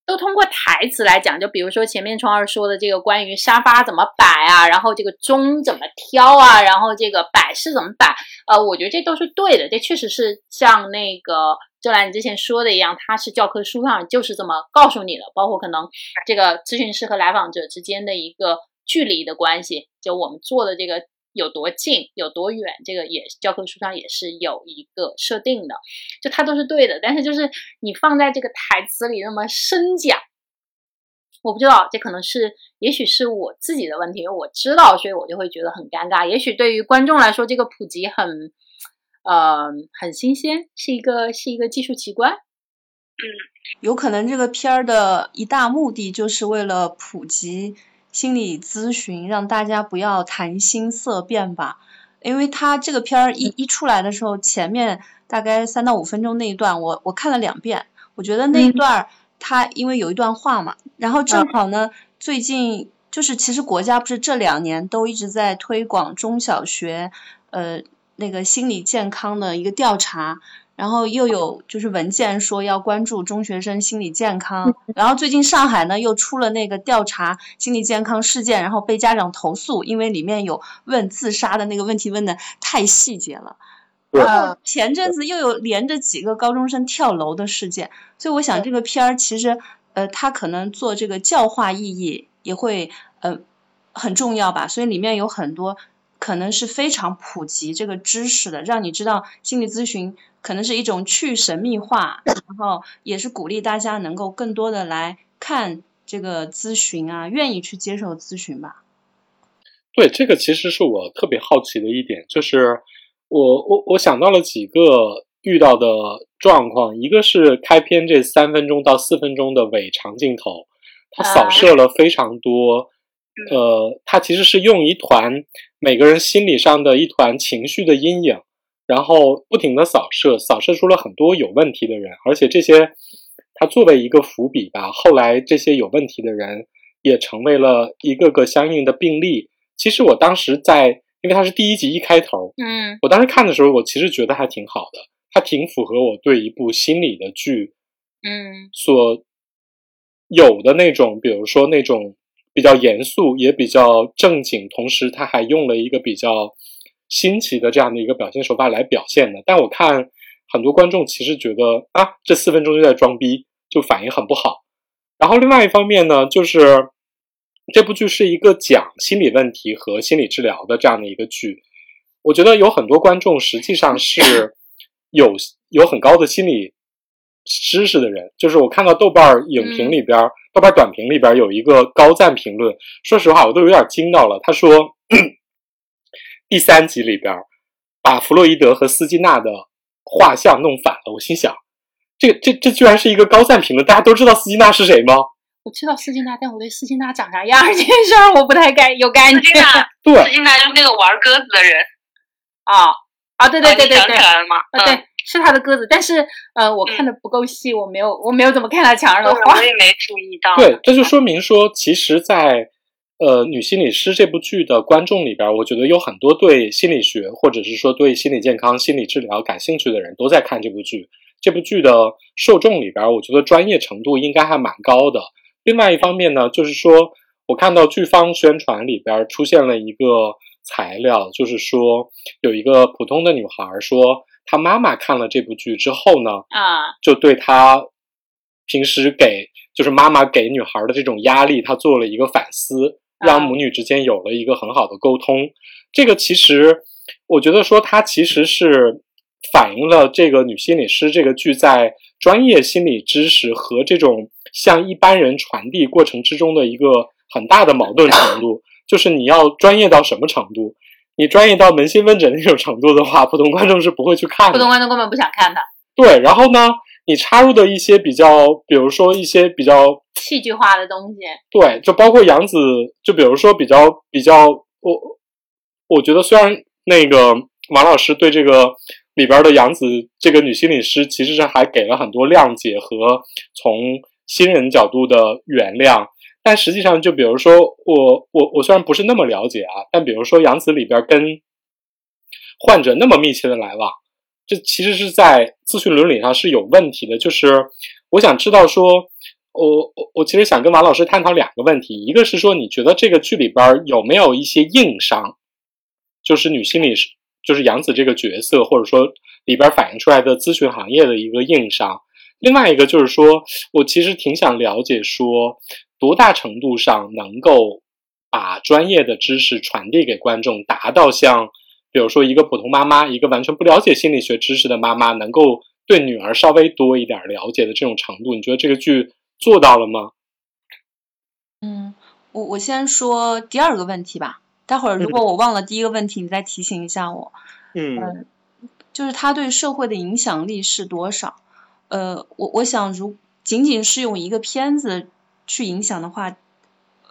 都通过台词来讲，就比如说前面冲儿说的这个关于沙发怎么摆啊，然后这个钟怎么挑啊，然后这个摆饰怎么摆，呃，我觉得这都是对的，这确实是像那个周兰你之前说的一样，它是教科书上就是这么告诉你的，包括可能这个咨询师和来访者之间的一个距离的关系，就我们做的这个。有多近有多远，这个也教科书上也是有一个设定的，就它都是对的。但是就是你放在这个台词里那么深讲，我不知道，这可能是也许是我自己的问题，因为我知道，所以我就会觉得很尴尬。也许对于观众来说，这个普及很呃很新鲜，是一个是一个技术奇观。嗯，有可能这个片儿的一大目的就是为了普及。心理咨询让大家不要谈心色变吧，因为他这个片儿一一出来的时候，前面大概三到五分钟那一段，我我看了两遍，我觉得那一段他因为有一段话嘛，然后正好呢，最近就是其实国家不是这两年都一直在推广中小学呃那个心理健康的一个调查。然后又有就是文件说要关注中学生心理健康，然后最近上海呢又出了那个调查心理健康事件，然后被家长投诉，因为里面有问自杀的那个问题问的太细节了。然后前阵子又有连着几个高中生跳楼的事件，所以我想这个片儿其实呃它可能做这个教化意义也会呃很重要吧，所以里面有很多可能是非常普及这个知识的，让你知道心理咨询可能是一种去神秘化，然后也是鼓励大家能够更多的来看这个咨询啊，愿意去接受咨询吧。对，这个其实是我特别好奇的一点，就是我我我想到了几个遇到的状况，一个是开篇这三分钟到四分钟的尾长镜头，它扫射了非常多，呃，它其实是用一团每个人心理上的一团情绪的阴影，然后不停的扫射，扫射出了很多有问题的人，而且这些它作为一个伏笔吧，后来这些有问题的人也成为了一个个相应的病例。其实我当时在，因为它是第一集一开头，嗯我当时看的时候，我其实觉得还挺好的，它挺符合我对一部心理的剧嗯所有的那种，比如说那种比较严肃也比较正经，同时他还用了一个比较新奇的这样的一个表现手法来表现的。但我看很多观众其实觉得啊，这四分钟就在装逼，就反应很不好。然后另外一方面呢，就是这部剧是一个讲心理问题和心理治疗的这样的一个剧。我觉得有很多观众实际上是有有很高的心理知识的人，就是我看到豆瓣儿影评里边儿、豆瓣儿短评里边儿有一个高赞评论，说实话我都有点惊到了。他说第三集里边儿把弗洛伊德和斯金纳的画像弄反了，我心想，这这这居然是一个高赞评论，大家都知道斯金纳是谁吗？我知道斯金纳，但我对斯金纳长啥样儿 这件事儿我不太感有感觉斯金纳，对斯金纳就是那个玩鸽子的人，啊 啊！对对对对对想起来了吗？啊，对，是他的鸽子，但是呃，我看的不够细，我没有我没有怎么看他墙上嗯，的画我。也没注意到。对，这就说明说，其实在，呃《女心理师》这部剧的观众里边，我觉得有很多对心理学或者是说对心理健康、心理治疗感兴趣的人都在看这部剧。这部剧的受众里边，我觉得专业程度应该还蛮高的。另外一方面呢，就是说我看到剧方宣传里边出现了一个材料，就是说有一个普通的女孩说，她妈妈看了这部剧之后呢，啊，就对他平时给就是妈妈给女孩的这种压力，她做了一个反思，啊让母女之间有了一个很好的沟通。这个其实我觉得说，它其实是反映了这个女心理师这个剧在专业心理知识和这种向一般人传递过程之中的一个很大的矛盾程度，就是你要专业到什么程度？你专业到扪心问诊那种程度的话，普通观众是不会去看的。普通观众根本不想看的对，然后呢，你插入的一些比较，比如说一些比较戏剧化的东西。对，就包括杨紫，就比如说比较比较，我我觉得虽然那个王老师对这个里边的杨紫这个女心理师，其实是还给了很多谅解和从新人角度的原谅，但实际上，就比如说我我我虽然不是那么了解啊，但比如说杨紫里边跟患者那么密切的来往。这其实是在咨询伦理上是有问题的，就是我想知道说，我我我其实想跟王老师探讨两个问题，一个是说你觉得这个剧里边有没有一些硬伤，就是女心理是，就是杨紫这个角色，或者说里边反映出来的咨询行业的一个硬伤。另外一个就是说我其实挺想了解说，多大程度上能够把专业的知识传递给观众，达到像。比如说，一个普通妈妈，一个完全不了解心理学知识的妈妈，能够对女儿稍微多一点了解的这种程度，你觉得这个剧做到了吗？嗯，我我先说第二个问题吧。待会儿如果我忘了第一个问题，你再提醒一下我。嗯就是它对社会的影响力是多少？呃，我我想，如仅仅是用一个片子去影响的话，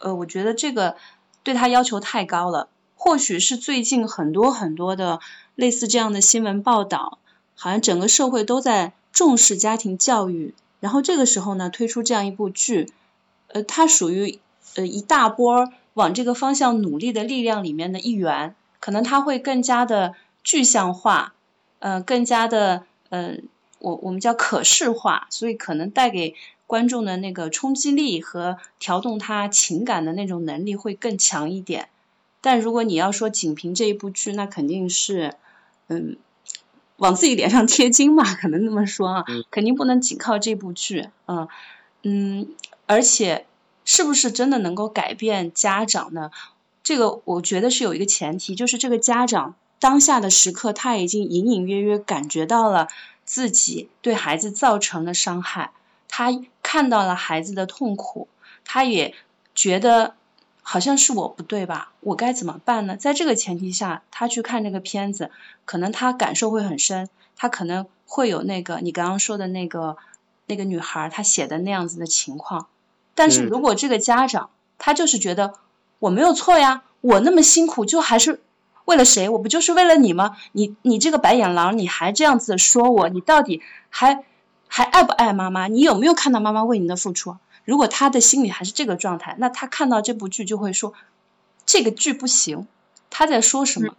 呃，我觉得这个对他要求太高了。或许是最近很多很多的类似这样的新闻报道，好像整个社会都在重视家庭教育，然后这个时候呢推出这样一部剧，呃，它属于呃一大波往这个方向努力的力量里面的一员，可能它会更加的具象化，呃，更加的呃，我我们叫可视化，所以可能带给观众的那个冲击力和调动他情感的那种能力会更强一点。但如果你要说仅凭这一部剧，那肯定是，嗯，往自己脸上贴金嘛，可能那么说啊，肯定不能仅靠这部剧，嗯嗯，而且是不是真的能够改变家长呢？这个我觉得是有一个前提，就是这个家长当下的时刻他已经隐隐约约感觉到了自己对孩子造成了伤害，他看到了孩子的痛苦，他也觉得好像是我不对吧？我该怎么办呢？在这个前提下，他去看这个片子，可能他感受会很深，他可能会有那个你刚刚说的那个那个女孩她写的那样子的情况。但是如果这个家长他就是觉得我没有错呀，我那么辛苦就还是为了谁？我不就是为了你吗？你你这个白眼狼，你还这样子说我，你到底还还爱不爱妈妈？你有没有看到妈妈为你的付出？如果他的心里还是这个状态，那他看到这部剧就会说这个剧不行，他在说什么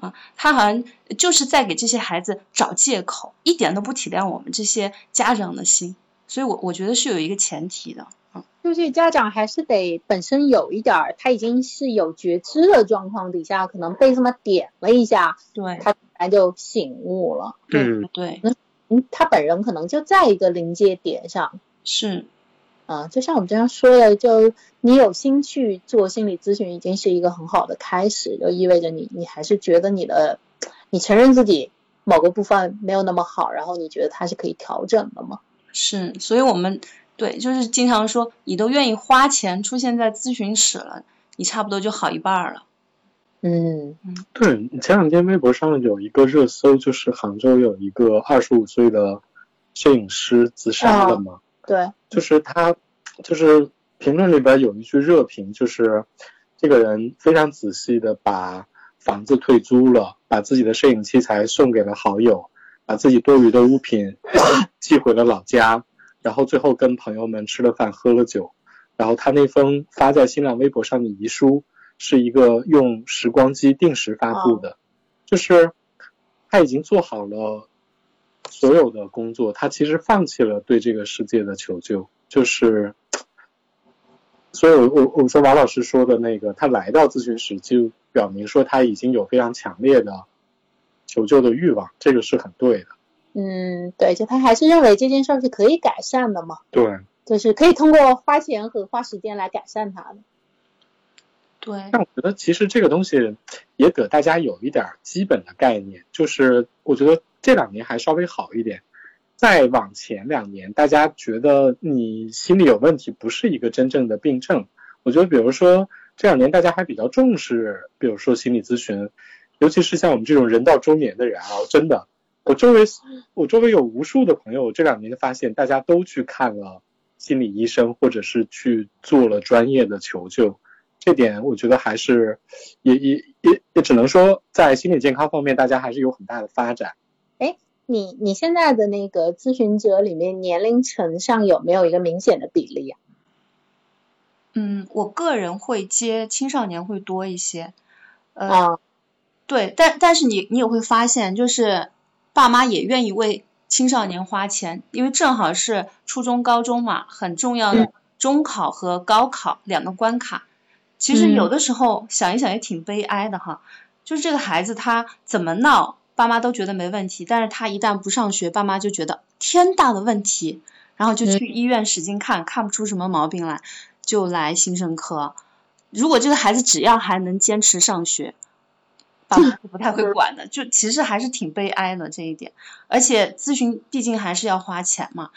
啊？他好像就是在给这些孩子找借口，一点都不体谅我们这些家长的心。所以我我觉得是有一个前提的。就是家长还是得本身有一点儿，他已经是有觉知的状况底下，可能被这么点了一下，对，他他就醒悟了。嗯，对，嗯，他本人可能就在一个临界点上。是，啊，就像我们这样说的，就你有心去做心理咨询，已经是一个很好的开始，就意味着你你还是觉得你的，你承认自己某个部分没有那么好，然后你觉得它是可以调整的嘛？是，所以我们。对，就是经常说，你都愿意花钱出现在咨询室了，你差不多就好一半了。嗯嗯，对，前两天微博上有一个热搜，就是杭州有一个二十五岁的摄影师自杀了嘛？对，就是他，就是评论里边有一句热评，就是这个人非常仔细的把房子退租了，把自己的摄影器材送给了好友，把自己多余的物品 寄回了老家。然后最后跟朋友们吃了饭，喝了酒，然后他那封发在新浪微博上的遗书是一个用时光机定时发布的，就是他已经做好了所有的工作，他其实放弃了对这个世界的求救，就是，所以我我我说王老师说的那个，他来到咨询室就表明说他已经有非常强烈的求救的欲望，这个是很对的。嗯，对，就他还是认为这件事儿是可以改善的嘛？对，就是可以通过花钱和花时间来改善它的。对。但我觉得其实这个东西也给大家有一点基本的概念，就是我觉得这两年还稍微好一点。再往前两年，大家觉得你心理有问题不是一个真正的病症。我觉得，比如说这两年大家还比较重视，比如说心理咨询，尤其是像我们这种人到中年的人啊，真的。我周围，我周围有无数的朋友，这两年发现大家都去看了心理医生，或者是去做了专业的求救。这点我觉得还是，也也也也只能说，在心理健康方面，大家还是有很大的发展。哎，你你现在的那个咨询者里面，年龄层上有没有一个明显的比例啊？嗯，我个人会接青少年会多一些。呃，对，但但是你你也会发现，就是。爸妈也愿意为青少年花钱，因为正好是初中、高中嘛，很重要的中考和高考两个关卡。其实有的时候想一想也挺悲哀的哈，就是这个孩子他怎么闹，爸妈都觉得没问题，但是他一旦不上学，爸妈就觉得天大的问题，然后就去医院使劲看，看不出什么毛病来，就来新生科。如果这个孩子只要还能坚持上学。爸妈是不太会管的，就其实还是挺悲哀的这一点。而且咨询毕竟还是要花钱嘛，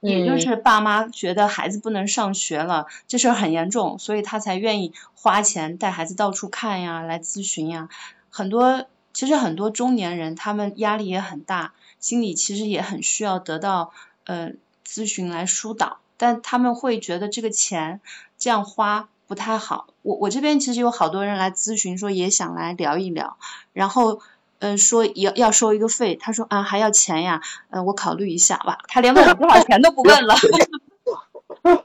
也就是爸妈觉得孩子不能上学了，这事儿很严重，所以他才愿意花钱带孩子到处看呀，来咨询呀。很多其实很多中年人他们压力也很大，心里其实也很需要得到呃咨询来疏导，但他们会觉得这个钱这样花。不太好，我我这边其实有好多人来咨询，说也想来聊一聊，然后嗯说要要收一个费，他说啊还要钱呀，嗯我考虑一下吧，他连问我多少钱都不问了。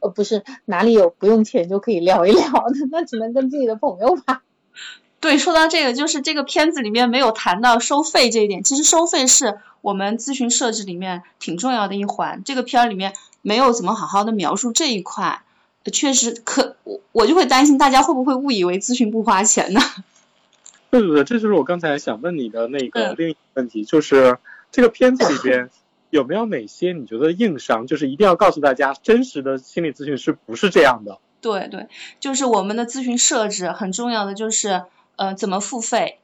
呃不是哪里有不用钱就可以聊一聊的，那只能跟自己的朋友吧。对，说到这个，就是这个片子里面没有谈到收费这一点，其实收费是我们咨询设置里面挺重要的一环，这个片儿里面没有怎么好好的描述这一块。确实可我我就会担心大家会不会误以为咨询不花钱呢？对对对，这就是我刚才想问你的那个另一个问题，就是这个片子里边 有没有哪些你觉得硬伤，就是一定要告诉大家，真实的心理咨询师不是这样的，对对，就是我们的咨询设置很重要的就是呃怎么付费，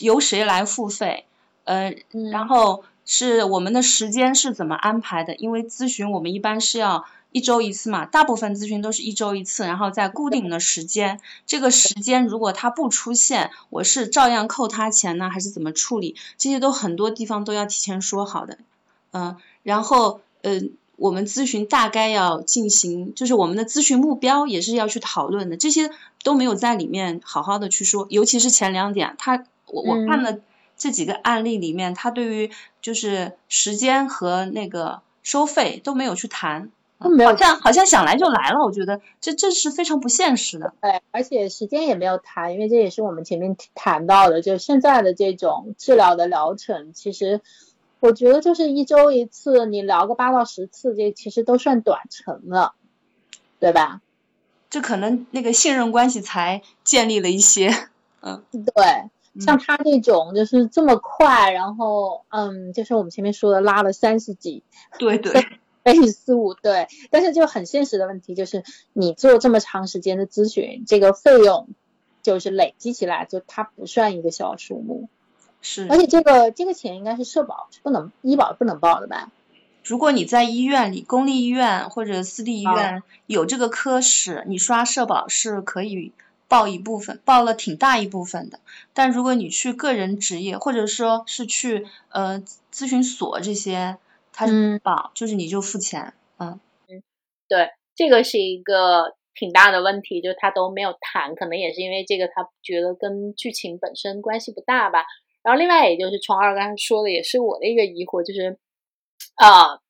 由谁来付费，呃，嗯。然后是我们的时间是怎么安排的？因为咨询我们一般是要一周一次嘛，大部分咨询都是一周一次，然后在固定的时间，这个时间如果他不出现，我是照样扣他钱呢，还是怎么处理？这些都很多地方都要提前说好的，嗯、然后呃。我们咨询大概要进行，就是我们的咨询目标也是要去讨论的，这些都没有在里面好好的去说，尤其是前两点，他我我看了这几个案例里面，他对于就是时间和那个收费都没有去谈，都没有好像好像想来就来了，我觉得这这是非常不现实的。对，而且时间也没有谈，因为这也是我们前面谈到的，就现在的这种治疗的疗程，其实我觉得就是一周一次，你聊个八到十次，这其实都算短程了，对吧？这可能那个信任关系才建立了一些，嗯对，像他这种就是这么快，然后嗯，就是我们前面说的拉了三十几对对 倍速，对，但是就很现实的问题就是，你做这么长时间的咨询，这个费用就是累积起来，就它不算一个小数目，是。而且这个这个钱应该是社保是不能医保不能报的吧？如果你在医院里，公立医院或者私立医啊院有这个科室，你刷社保是可以报一部分，报了挺大一部分的。但如果你去个人职业，或者说是去呃咨询所这些，它是嗯不报，就是你就付钱，嗯嗯，对，这个是一个挺大的问题，就是他都没有谈，可能也是因为这个他觉得跟剧情本身关系不大吧。然后另外，也就是虫二刚才说的，也是我的一个疑惑，就是啊、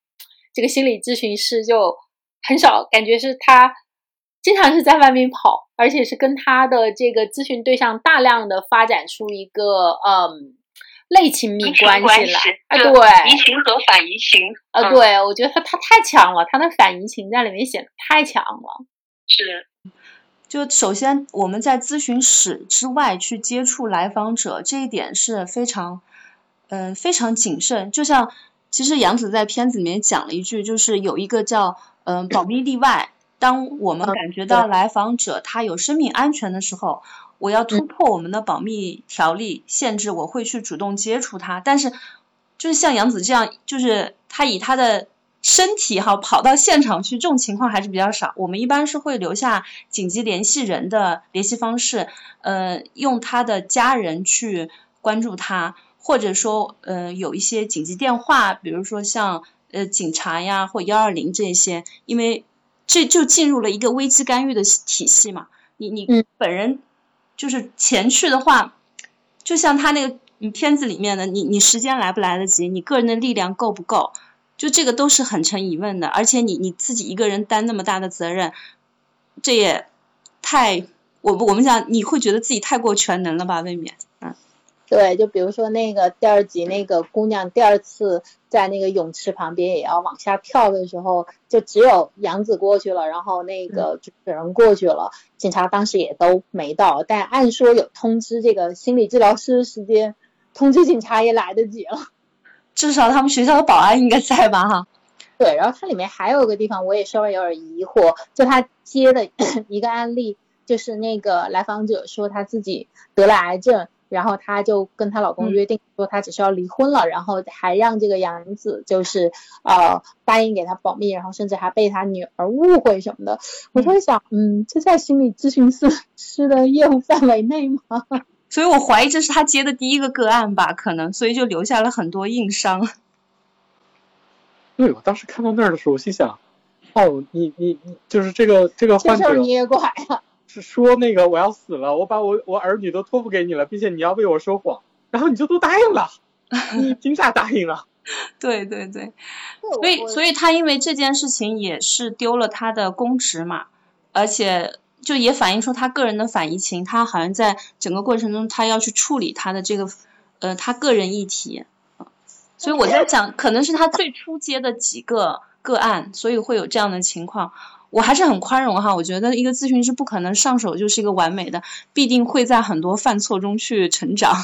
这个心理咨询师就很少，感觉是他经常是在外面跑，而且是跟他的这个咨询对象大量的发展出一个嗯类亲密关关系系来。啊，对，移情和反移情，啊，嗯，对，我觉得他他太强了，他的反移情在里面显得太强了。是，就首先我们在咨询室之外去接触来访者，这一点是非常，嗯、非常谨慎。就像其实杨紫在片子里面讲了一句，就是有一个叫嗯、呃保密例外。当我们嗯感觉到来访者他有生命安全的时候，我要突破我们的保密条例限制，我会去主动接触他。但是就是像杨子这样，就是他以他的身体哈跑到现场去，这种情况还是比较少。我们一般是会留下紧急联系人的联系方式，呃，用他的家人去关注他，或者说呃有一些紧急电话，比如说像呃警察呀或幺二零这些，因为这就进入了一个危机干预的体系嘛。你你嗯本人就是前去的话，就像他那个嗯片子里面的，你你时间来不来得及，你个人的力量够不够，就这个都是很成疑问的。而且你你自己一个人担那么大的责任，这也太我我们讲你会觉得自己太过全能了吧？未免，对，就比如说那个第二集那个姑娘第二次在那个泳池旁边也要往下跳的时候，就只有杨子过去了，然后那个主持人过去了，警察当时也都没到，但按说有通知这个心理治疗师的时间，通知警察也来得及了。至少他们学校的保安应该在吧？哈，对，然后它里面还有个地方我也稍微有点疑惑，就他接的 一个案例，就是那个来访者说他自己得了癌症，然后她就跟她老公嗯约定说她只是要离婚了，然后还让这个杨子就是呃答应给她保密，然后甚至还被她女儿误会什么的。我就会想，嗯，这在心理咨询师师的业务范围内吗？所以我怀疑这是他接的第一个个案吧，可能，所以就留下了很多硬伤。对我当时看到那儿的时候，我心想，哦，你你你就是这个这个这事儿患者你也拐了。是说那个我要死了，我把我我儿女都托付给你了，并且你要为我说谎，然后你就都答应了，你凭啥答应啊？对对对，所所以所以他因为这件事情也是丢了他的公职嘛，而且就也反映出他个人的反移情，他好像在整个过程中他要去处理他的这个呃他个人议题，所以我在想，可能是他最初接的几个个案，所以会有这样的情况。我还是很宽容哈，我觉得一个咨询师不可能上手就是一个完美的，必定会在很多犯错中去成长。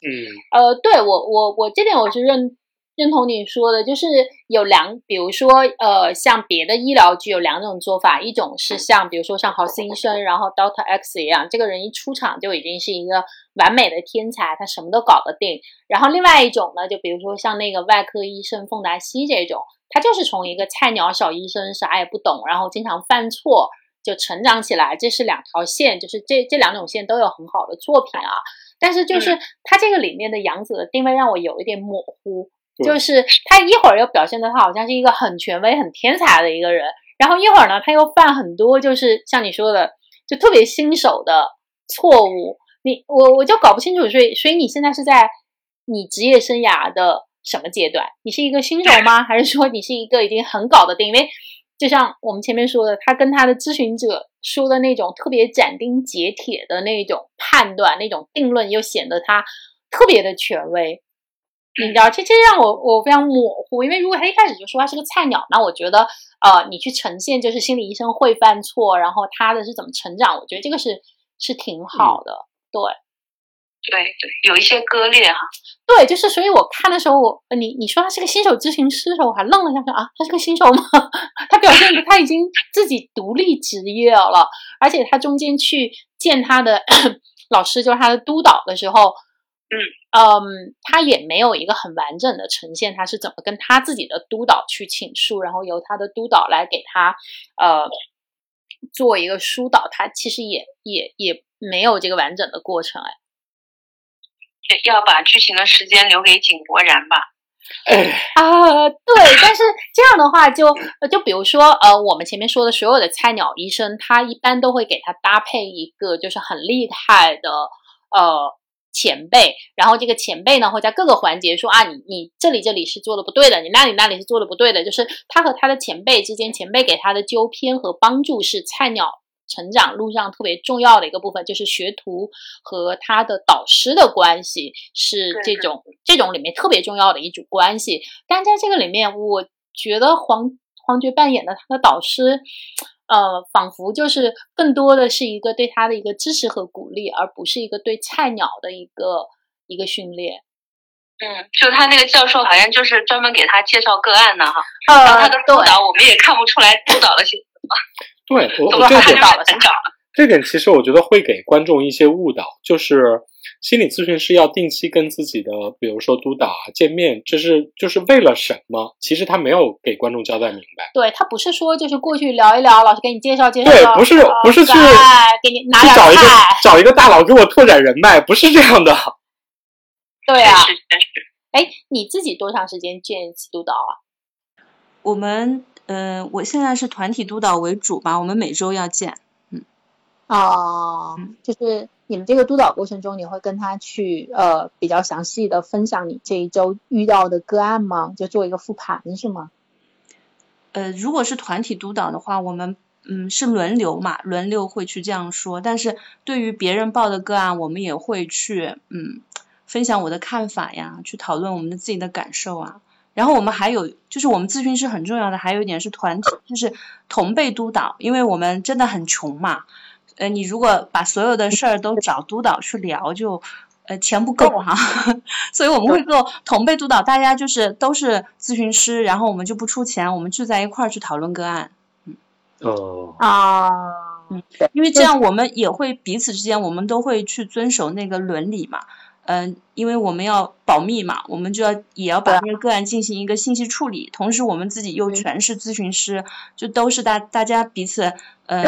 嗯，呃，对我我我这点我是认认同你说的，就是有两，比如说呃，像别的医疗剧有两种做法，一种是像比如说像豪斯医生，然后 Doctor X 一样，这个人一出场就已经是一个完美的天才，他什么都搞得定。然后另外一种呢，就比如说像那个外科医生凤达西这种，他就是从一个菜鸟小医生，啥也不懂，然后经常犯错，就成长起来。这是两条线，就是这这两种线都有很好的作品啊。但是就是他这个里面的杨紫的定位让我有一点模糊。就是他一会儿又表现的他好像是一个很权威、很天才的一个人，然后一会儿呢，他又犯很多就是像你说的，就特别新手的错误。你我我就搞不清楚，所以所以你现在是在你职业生涯的什么阶段？你是一个新手吗？还是说你是一个已经很搞得定？因为就像我们前面说的，他跟他的咨询者说的那种特别斩钉截铁的那种判断、那种定论，又显得他特别的权威。你知道，这这让我我非常模糊，因为如果他一开始就说他是个菜鸟，那我觉得，呃，你去呈现就是心理医生会犯错，然后他的是怎么成长，我觉得这个是是挺好的，对，对对，有一些割裂哈，对，就是所以我看的时候，我你你说他是个新手咨询师的时候，我还愣了一下，说啊，他是个新手吗？他表现的他已经自己独立职业了，而且他中间去见他的 老师，就是他的督导的时候。嗯嗯，他也没有一个很完整的呈现，他是怎么跟他自己的督导去倾诉，然后由他的督导来给他呃做一个疏导，他其实也也也没有这个完整的过程哎。要把剧情的时间留给井柏然吧。啊，对，但是这样的话，就就比如说呃，我们前面说的所有的菜鸟医生，他一般都会给他搭配一个就是很厉害的呃。前辈，然后这个前辈呢会在各个环节说啊，你你这里这里是做的不对的，你那里那里是做的不对的，就是他和他的前辈之间，前辈给他的纠偏和帮助是菜鸟成长路上特别重要的一个部分，就是学徒和他的导师的关系是这种这种里面特别重要的一组关系。但在这个里面，我觉得黄黄觉扮演的他的导师。呃，仿佛就是更多的是一个对他的一个支持和鼓励，而不是一个对菜鸟的一个一个训练。嗯，就他那个教授好像就是专门给他介绍个案的哈，然后他的督导我们也看不出来督导了些什么。对，我我这点这点其实我觉得会给观众一些误导，就是。心理咨询师要定期跟自己的，比如说督导啊见面，这是就是为了什么？其实他没有给观众交代明白。对他不是说就是过去聊一聊，老师给你介绍介绍。对，不是不是去给你拿找一个找一个大佬给我拓展人脉，不是这样的。对啊，哎，你自己多长时间见一次督导啊？我们嗯，我现在是团体督导为主吧，我们每周要见。嗯。哦，就是。你们这个督导过程中，你会跟他去呃比较详细的分享你这一周遇到的个案吗？就做一个复盘是吗？呃，如果是团体督导的话，我们嗯是轮流嘛，轮流会去这样说。但是对于别人报的个案，我们也会去嗯分享我的看法呀，去讨论我们的自己的感受啊。然后我们还有就是我们咨询师很重要的还有一点是团体，就是同辈督导，因为我们真的很穷嘛。呃，你如果把所有的事儿都找督导去聊，就呃钱不够哈，所以我们会做同辈督导，大家就是都是咨询师，然后我们就不出钱，我们聚在一块儿去讨论个案。嗯。哦。啊。嗯。因为这样我们也会彼此之间，我们都会去遵守那个伦理嘛。嗯。因为我们要保密嘛，我们就要也要把那个个案进行一个信息处理，同时我们自己又全是咨询师，就都是大大家彼此呃。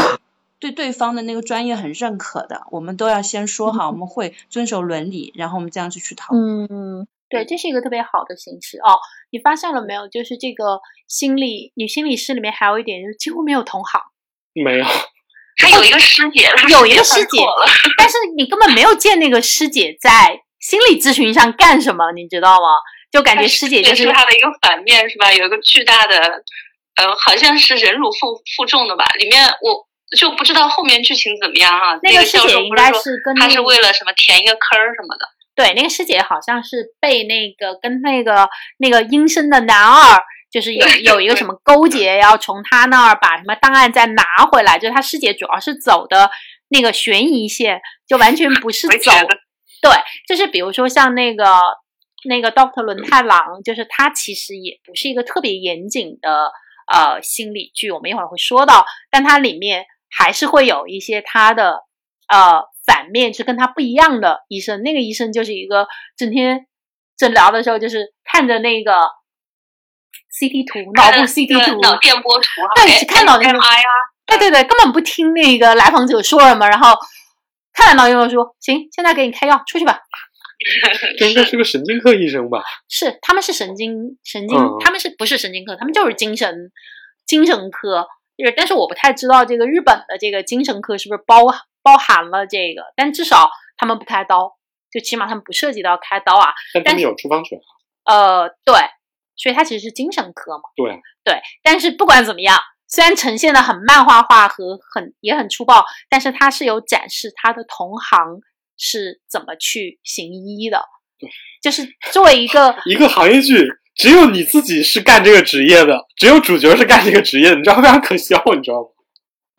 对对方的那个专业很认可的，我们都要先说好，我们会遵守伦理，然后我们这样子去讨论。嗯，对，这是一个特别好的形式哦。你发现了没有？就是这个心理女心理师里面还有一点，就是几乎没有同行。没有，还有一个师姐，有一个 师姐，但是你根本没有见那个师姐在心理咨询上干什么，你知道吗？就感觉师姐就是她的一个反面，是吧？有一个巨大的，呃，好像是忍辱负负重的吧？里面我。就不知道后面剧情怎么样哈。那个师姐应该是跟他是为了什么填一个坑儿什么的。对，那个师姐好像是被那个跟那个那个阴森的男二，就是有有一个什么勾结，要从他那儿把什么档案再拿回来。就是他师姐主要是走的那个悬疑线，就完全不是 走。对，就是比如说像那个那个 Doctor 轮太郎，就是他其实也不是一个特别严谨的呃心理剧，我们一会儿会说到，但它里面还是会有一些他的呃反面是跟他不一样的医生，那个医生就是一个整天诊疗的时候就是看着那个 CT 图，脑部 CT 图，脑电波图，对，只看脑电波，对对对，根本不听那个来访者说什么，然后看完脑电波说行，现在给你开药，出去吧。这应该是个神经科医生吧？是，他们是神经神经，嗯他们是不是神经科？他们就是精神精神科。就是，但是我不太知道这个日本的这个精神科是不是包包含了这个，但至少他们不开刀，就起码他们不涉及到开刀啊。但他们有处方权啊。呃，对，所以它其实是精神科嘛。对啊，对，但是不管怎么样，虽然呈现的很漫画化和很也很粗暴，但是它是有展示他的同行是怎么去行医的。就是作为一个 一个行业剧，只有你自己是干这个职业的，只有主角是干这个职业的，你知道非常 可笑，你知道吗？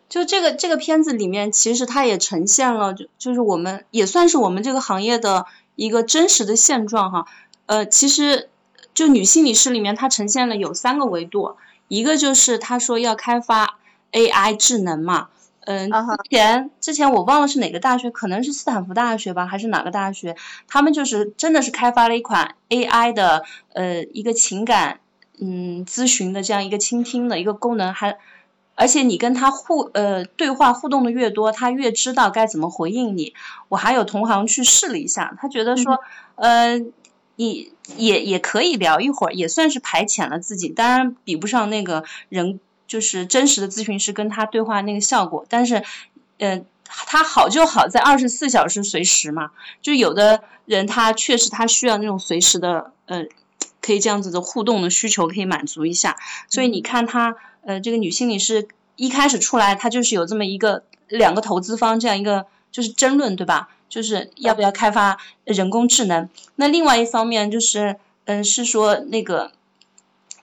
就这个这个片子里面，其实它也呈现了，就就是我们也算是我们这个行业的一个真实的现状哈。呃，其实就女心理师里面，它呈现了有三个维度，一个就是他说要开发 AI 智能嘛，嗯、之前之前我忘了是哪个大学，可能是斯坦福大学吧，还是哪个大学，他们就是真的是开发了一款 AI 的呃一个情感嗯咨询的这样一个倾听的一个功能，还而且你跟他互呃对话互动的越多，他越知道该怎么回应你。我还有同行去试了一下，他觉得说，呃，你也也可以聊一会儿，也算是排遣了自己，当然比不上那个人就是真实的咨询师跟他对话那个效果，但是，呃。他好就好在二十四小时随时嘛，就有的人他确实他需要那种随时的呃，可以这样子的互动的需求可以满足一下，所以你看他呃这个女心理师一开始出来，她就是有这么一个两个投资方这样一个就是争论对吧？就是要不要开发人工智能？那另外一方面就是嗯是说那个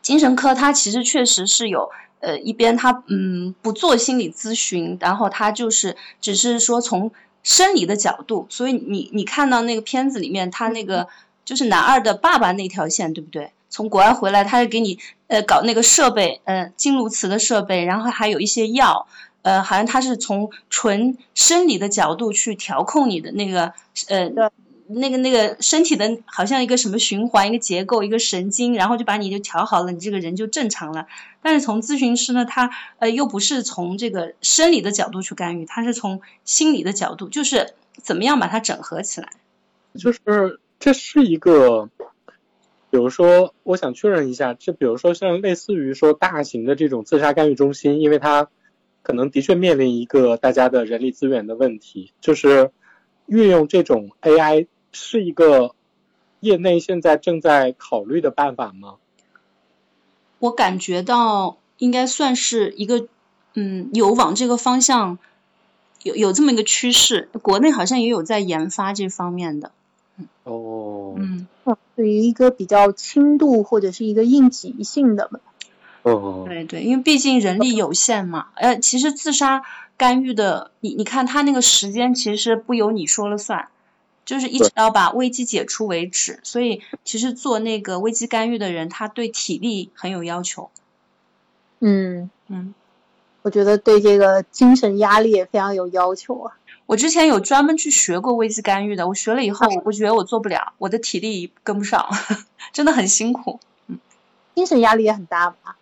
精神科它其实确实是有。呃，一边他嗯不做心理咨询，然后他就是只是说从生理的角度，所以你你看到那个片子里面，他那个就是男二的爸爸那条线，对不对？从国外回来，他就给你呃搞那个设备，呃经颅磁的设备，然后还有一些药，呃好像他是从纯生理的角度去调控你的那个呃对那个那个身体的好像一个什么循环一个结构一个神经，然后就把你就调好了，你这个人就正常了。但是从咨询师呢，他呃又不是从这个生理的角度去干预，他是从心理的角度，就是怎么样把它整合起来。就是这是一个，比如说，我想确认一下，就比如说像类似于说大型的这种自杀干预中心，因为它可能的确面临一个大家的人力资源的问题，就是运用这种 AI 是一个业内现在正在考虑的办法吗？我感觉到应该算是一个，嗯，有往这个方向有有这么一个趋势，国内好像也有在研发这方面的。哦，嗯，对于一个比较轻度或者是一个应急性的嘛，哦，对对，因为毕竟人力有限嘛。呃，其实自杀干预的，你你看他那个时间其实不由你说了算，就是一直到把危机解除为止。所以其实做那个危机干预的人，他对体力很有要求。嗯，嗯，我觉得对这个精神压力也非常有要求啊。我之前有专门去学过危机干预的，我学了以后，我觉得我做不了，我的体力跟不上，真的很辛苦。嗯精神压力也很大吧？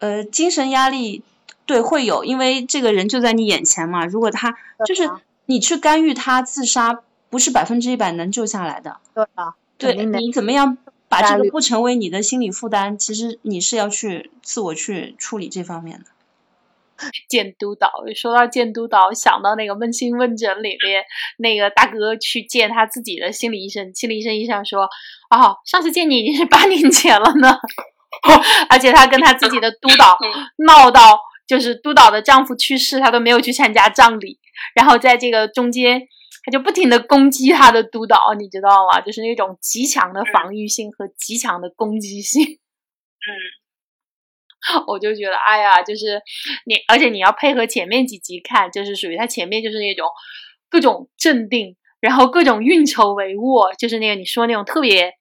呃，精神压力对会有，因为这个人就在你眼前嘛。如果他就是啊你去干预他自杀，不是百分之一百能救下来的。对啊，对你怎么样把这个不成为你的心理负担，其实你是要去自我去处理这方面的。见督导，说到见督导，想到那个《问心问诊》里面那个大哥去见他自己的心理医生，心理医生医生说：“哦，上次见你已经是八年前了呢。” 而且她跟她自己的督导 闹到，就是督导的丈夫去世，她都没有去参加葬礼，然后在这个中间，她就不停的攻击她的督导，你知道吗？就是那种极强的防御性和极强的攻击性。嗯 我就觉得，哎呀，就是你，而且你要配合前面几集看，就是属于他前面就是那种各种镇定，然后各种运筹帷幄，就是那个你说那种特别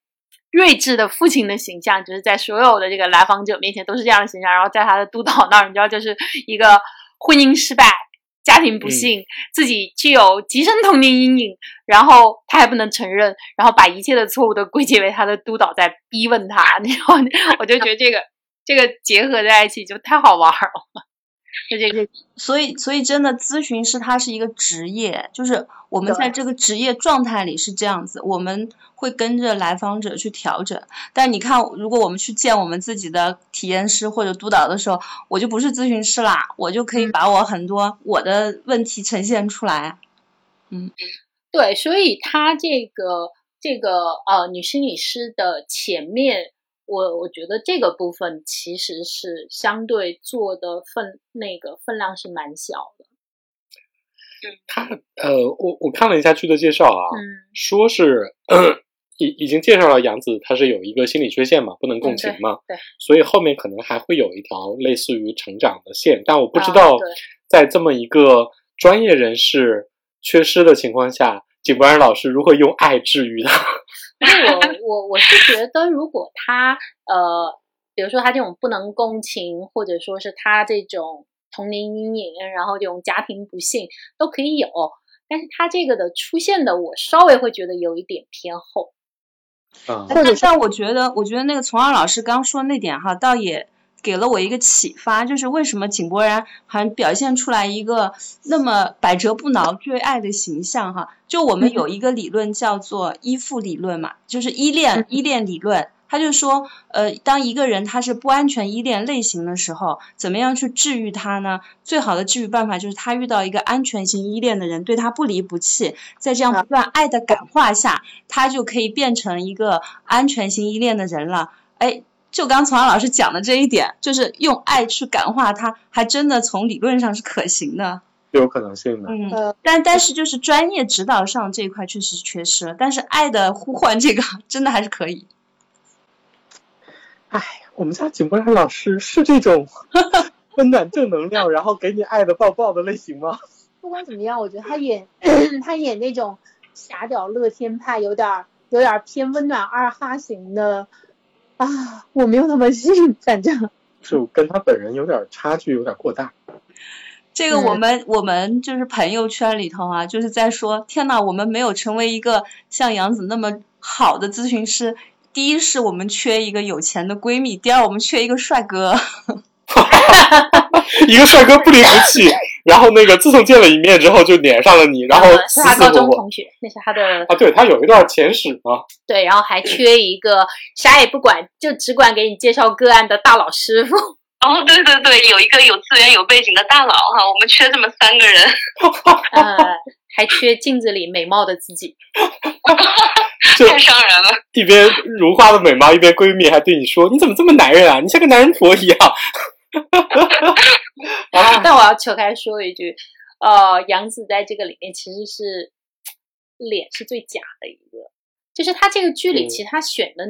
睿智的父亲的形象，就是在所有的这个来访者面前都是这样的形象。然后在他的督导那儿，你知道，就是一个婚姻失败、家庭不幸，自己具有极深童年阴影，然后他还不能承认，然后把一切的错误都归结为他的督导在逼问他。然后 我就觉得这个这个结合在一起就太好玩了。就这个，所以所以真的咨询师他是一个职业，就是我们在这个职业状态里是这样子，我们会跟着来访者去调整。但你看，如果我们去见我们自己的体验师或者督导的时候，我就不是咨询师啦，我就可以把我很多我的问题呈现出来。嗯，对，所以他这个这个呃女心理师的前面。我我觉得这个部分其实是相对做的分那个分量是蛮小的。他呃，我我看了一下剧的介绍啊，说是已已经介绍了杨子，他是有一个心理缺陷嘛，不能共情嘛，对，所以后面可能还会有一条类似于成长的线，但我不知道在这么一个专业人士缺失的情况下，井柏然老师如何用爱治愈他。我 我我是觉得，如果他呃，比如说他这种不能共情，或者说是他这种童年阴影，然后这种家庭不幸都可以有，但是他这个的出现的，我稍微会觉得有一点偏后。啊，但我觉得，我觉得那个从二老师刚说那点哈，倒也。给了我一个启发，就是为什么井柏然还表现出来一个那么百折不挠、追爱的形象哈？就我们有一个理论叫做依附理论嘛，就是依恋依恋理论。他就说，呃，当一个人他是不安全依恋类型的时候，怎么样去治愈他呢？最好的治愈办法就是他遇到一个安全型依恋的人，对他不离不弃，在这样不断爱的感化下，他就可以变成一个安全型依恋的人了。哎。就刚从安老师讲的这一点，就是用爱去感化他，还真的从理论上是可行的，有可能性的。嗯，但但是就是专业指导上这一块确实是缺失了，但是爱的呼唤这个 真的还是可以。哎，我们家景波然老师是这种 温暖正能量，然后给你爱的抱抱的类型吗？不管怎么样，我觉得他演 他演那种傻屌乐天派，有点有点偏温暖二哈型的。啊，我没有那么信，反正就跟他本人有点差距，有点过大。这个我们我们就是朋友圈里头啊，就是在说，天呐，我们没有成为一个像杨子那么好的咨询师。第一是我们缺一个有钱的闺蜜，第二我们缺一个帅哥。一个帅哥不离不弃，然后那个自从见了一面之后就粘上了你，然后是他高中同学，那是他的啊，对他有一段前史嘛。对，然后还缺一个啥也不管，就只管给你介绍个案的大佬师傅。哦，对对对，有一个有资源有背景的大佬哈，我们缺这么三个人。呃，还缺镜子里美貌的自己。太伤人了。一边如花的美貌，一边闺蜜还对你说：“你怎么这么男人啊？你像个男人婆一样。” 但 我要扯开说一句，呃，杨紫在这个里面其实是脸是最假的一个，就是他这个剧里其实他选的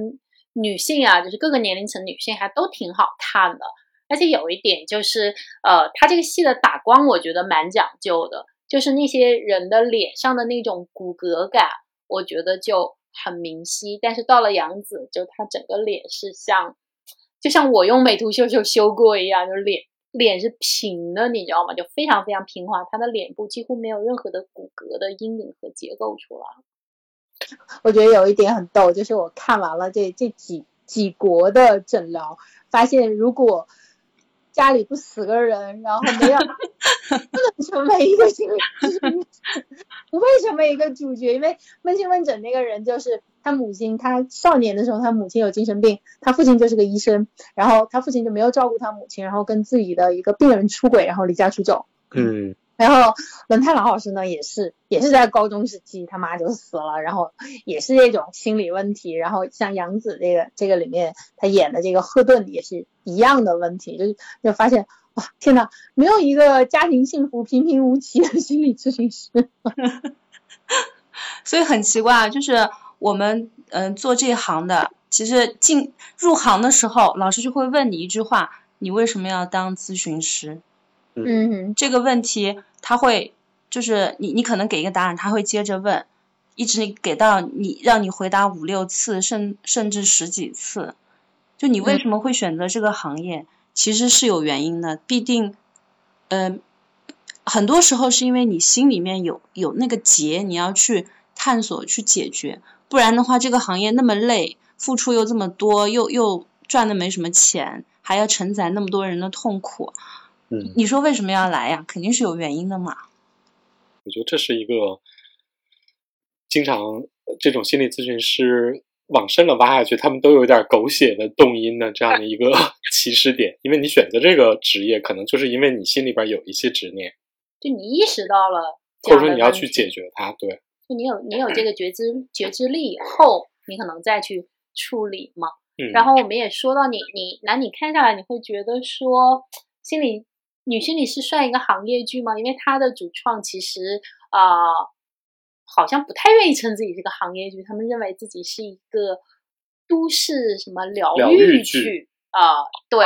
女性啊，就是各个年龄层女性还都挺好看的，而且有一点就是，呃，他这个戏的打光我觉得蛮讲究的，就是那些人的脸上的那种骨骼感，我觉得就很明晰，但是到了杨紫，就她整个脸是像。就像我用美图秀秀修过一样，就是脸脸是平的，你知道吗？就非常非常平滑，他的脸部几乎没有任何的骨骼的阴影和结构出来。我觉得有一点很逗，就是我看完了这这几几国的诊疗，发现如果。家里不死个人，然后没有不能成为一个心理咨询师，不会成为一个主角，因为问心问诊那个人就是他母亲，他少年的时候他母亲有精神病，他父亲就是个医生，然后他父亲就没有照顾他母亲，然后跟自己的一个病人出轨，然后离家出走。嗯。然后轮太郎老师呢，也是也是在高中时期他妈就死了，然后也是这种心理问题。然后像杨紫这个这个里面他演的这个赫顿也是一样的问题，就是就发现哇天呐，没有一个家庭幸福平平无奇的心理咨询师。所以很奇怪，就是我们嗯做这行的，其实进入行的时候，老师就会问你一句话：你为什么要当咨询师？嗯，这个问题他会就是你你可能给一个答案，他会接着问，一直给到你，让你回答五六次，甚甚至十几次。就你为什么会选择这个行业，其实是有原因的。必定，嗯，很多时候是因为你心里面有有那个结，你要去探索去解决。不然的话，这个行业那么累，付出又这么多，又又赚的没什么钱，还要承载那么多人的痛苦。嗯，你说为什么要来呀？肯定是有原因的嘛。我觉得这是一个经常这种心理咨询师往深了挖下去，他们都有点狗血的动因的这样的一个 起始点。因为你选择这个职业，可能就是因为你心里边有一些执念，就你意识到了，或者说你要去解决它。对，就你有你有这个觉知 觉知力以后，你可能再去处理嘛。嗯，然后我们也说到你你那你看下来，你会觉得说心理。女心理是算一个行业剧吗？因为它的主创其实啊，好像不太愿意称自己是个行业剧，他们认为自己是一个都市什么疗愈剧啊。对，